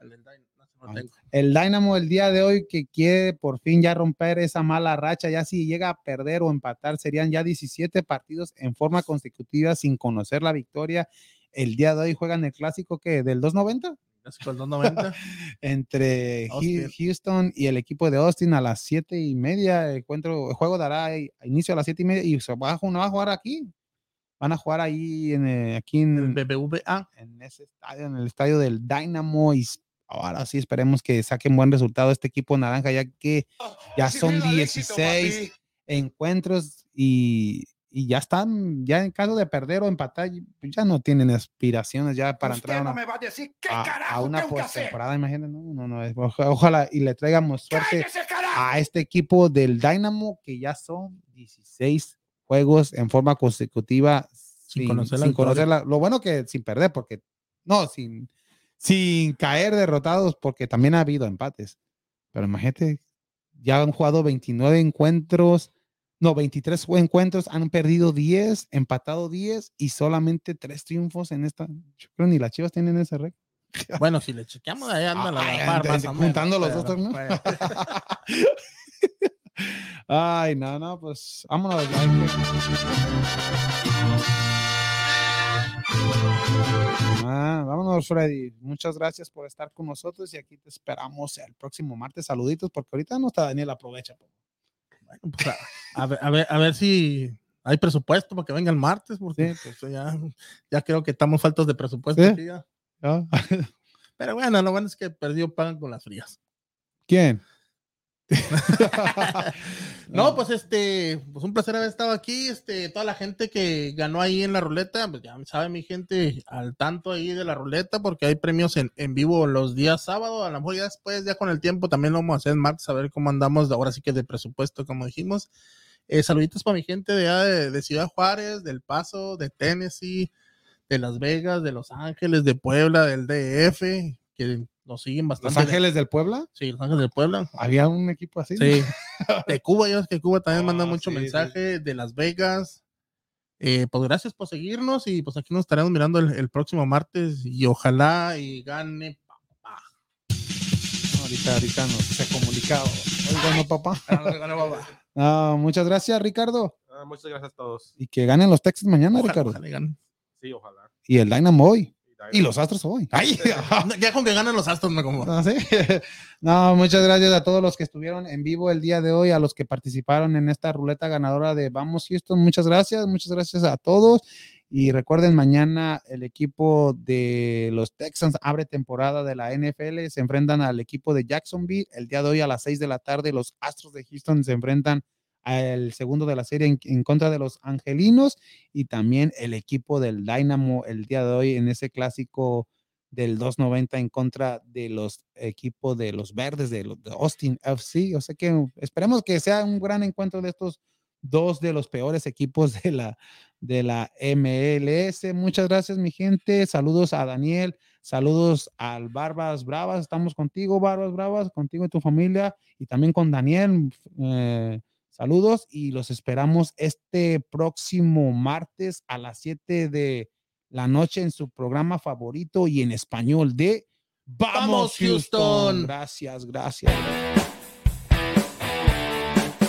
El del Dyn- no, ese no lo tengo. El Dynamo el día de hoy que quiere por fin ya romper esa mala racha. Ya si llega a perder o empatar, serían ya 17 partidos en forma consecutiva sin conocer la victoria. El día de hoy juegan el clásico que del 290 Clásico del 290. (laughs) entre Austin. Houston y el equipo de Austin a las siete y media. El, encuentro, el juego dará inicio a las siete y media y se va a, no va a jugar aquí. Van a jugar ahí en, eh, aquí El en, BBVA. en ese estadio, en el estadio del Dynamo. Y ahora sí esperemos que saquen buen resultado este equipo naranja, ya que ya son 16 encuentros y, y ya están, ya en caso de perder o empatar, pues ya no tienen aspiraciones ya para entrar a una, va a decir qué a, a una postemporada, imagínate, no, no, no, ojalá y le traigamos suerte a este equipo del Dynamo que ya son 16 juegos en forma consecutiva sin, conocer la sin victoria. conocerla. Lo bueno que sin perder, porque no, sin, sin caer derrotados, porque también ha habido empates. Pero imagínate, ya han jugado 29 encuentros, no, 23 jue- encuentros, han perdido 10, empatado 10 y solamente 3 triunfos en esta. Yo creo ni las chivas tienen ese récord. (laughs) Bueno, si le chequeamos, ahí anda la más menos, juntando los dos torneos. bueno. (laughs) Ay, no, no, pues vámonos. Ah, vámonos, Freddy. Muchas gracias por estar con nosotros y aquí te esperamos el próximo martes. Saluditos, porque ahorita no está Daniel, aprovecha. po. Bueno, pues, a, a ver, a, ver, a ver si hay presupuesto para que venga el martes, porque Sí. pues, ya, ya creo que estamos faltos de presupuesto. Sí. aquí ya. ¿Ah? Pero bueno, lo bueno es que perdió pagan con las frías. ¿Quién? (laughs) No, pues este, pues un placer haber estado aquí. Este, toda la gente que ganó ahí en la ruleta, pues ya sabe mi gente al tanto ahí de la ruleta, porque hay premios en, en vivo los días sábado. A lo mejor ya después, ya con el tiempo, también lo vamos a hacer en martes, a ver cómo andamos. Ahora sí que de presupuesto, como dijimos. Eh, saluditos para mi gente de, de, de Ciudad Juárez, del Paso, de Tennessee, de Las Vegas, de Los Ángeles, de Puebla, del DF, que nos siguen ¿Los bastante. Ángeles del Puebla? Sí, Los Ángeles de Puebla. ¿Había un equipo así? Sí. (laughs) De Cuba, ya ves que Cuba también manda Ah, mucho sí, sí. mensaje. De Las Vegas. Eh, pues gracias por seguirnos y pues aquí nos estaremos mirando el, el próximo martes y ojalá y gane papá. Ahorita, ahorita nos se comunicado. Oiga, no, papá. (laughs) Gane papá. Ah, muchas gracias, Ricardo. Ah, muchas gracias a todos. Y que ganen los Texas mañana, Ojalá, Ricardo. ojalá y gane. Sí, ojalá. Y el Dynamo hoy. Y los Astros hoy. Ay, (laughs) Ya con que ganen los Astros me como. no, ¿sí? (laughs) No, muchas gracias a todos los que estuvieron en vivo el día de hoy, a los que participaron en esta ruleta ganadora de Vamos Houston. Muchas gracias, muchas gracias a todos. Y recuerden, mañana el equipo de los Texans abre temporada de la NFL, se enfrentan al equipo de Jacksonville. El día de hoy a las 6 de la tarde los Astros de Houston se enfrentan al segundo de la serie en, contra de los Angelinos y también el equipo del Dynamo el día de hoy en ese clásico del 290 en contra de los equipos de los verdes de, los, de Austin FC. O sea que esperemos que sea un gran encuentro de estos dos de los peores equipos de la, de la MLS. Muchas gracias, mi gente. Saludos a Daniel, saludos al Barbas Bravas. Estamos contigo, Barbas Bravas, contigo y tu familia, y también con Daniel. Eh, saludos y los esperamos este próximo martes a las 7 de la noche en su programa favorito y en español de Vamos, Houston. Gracias, gracias.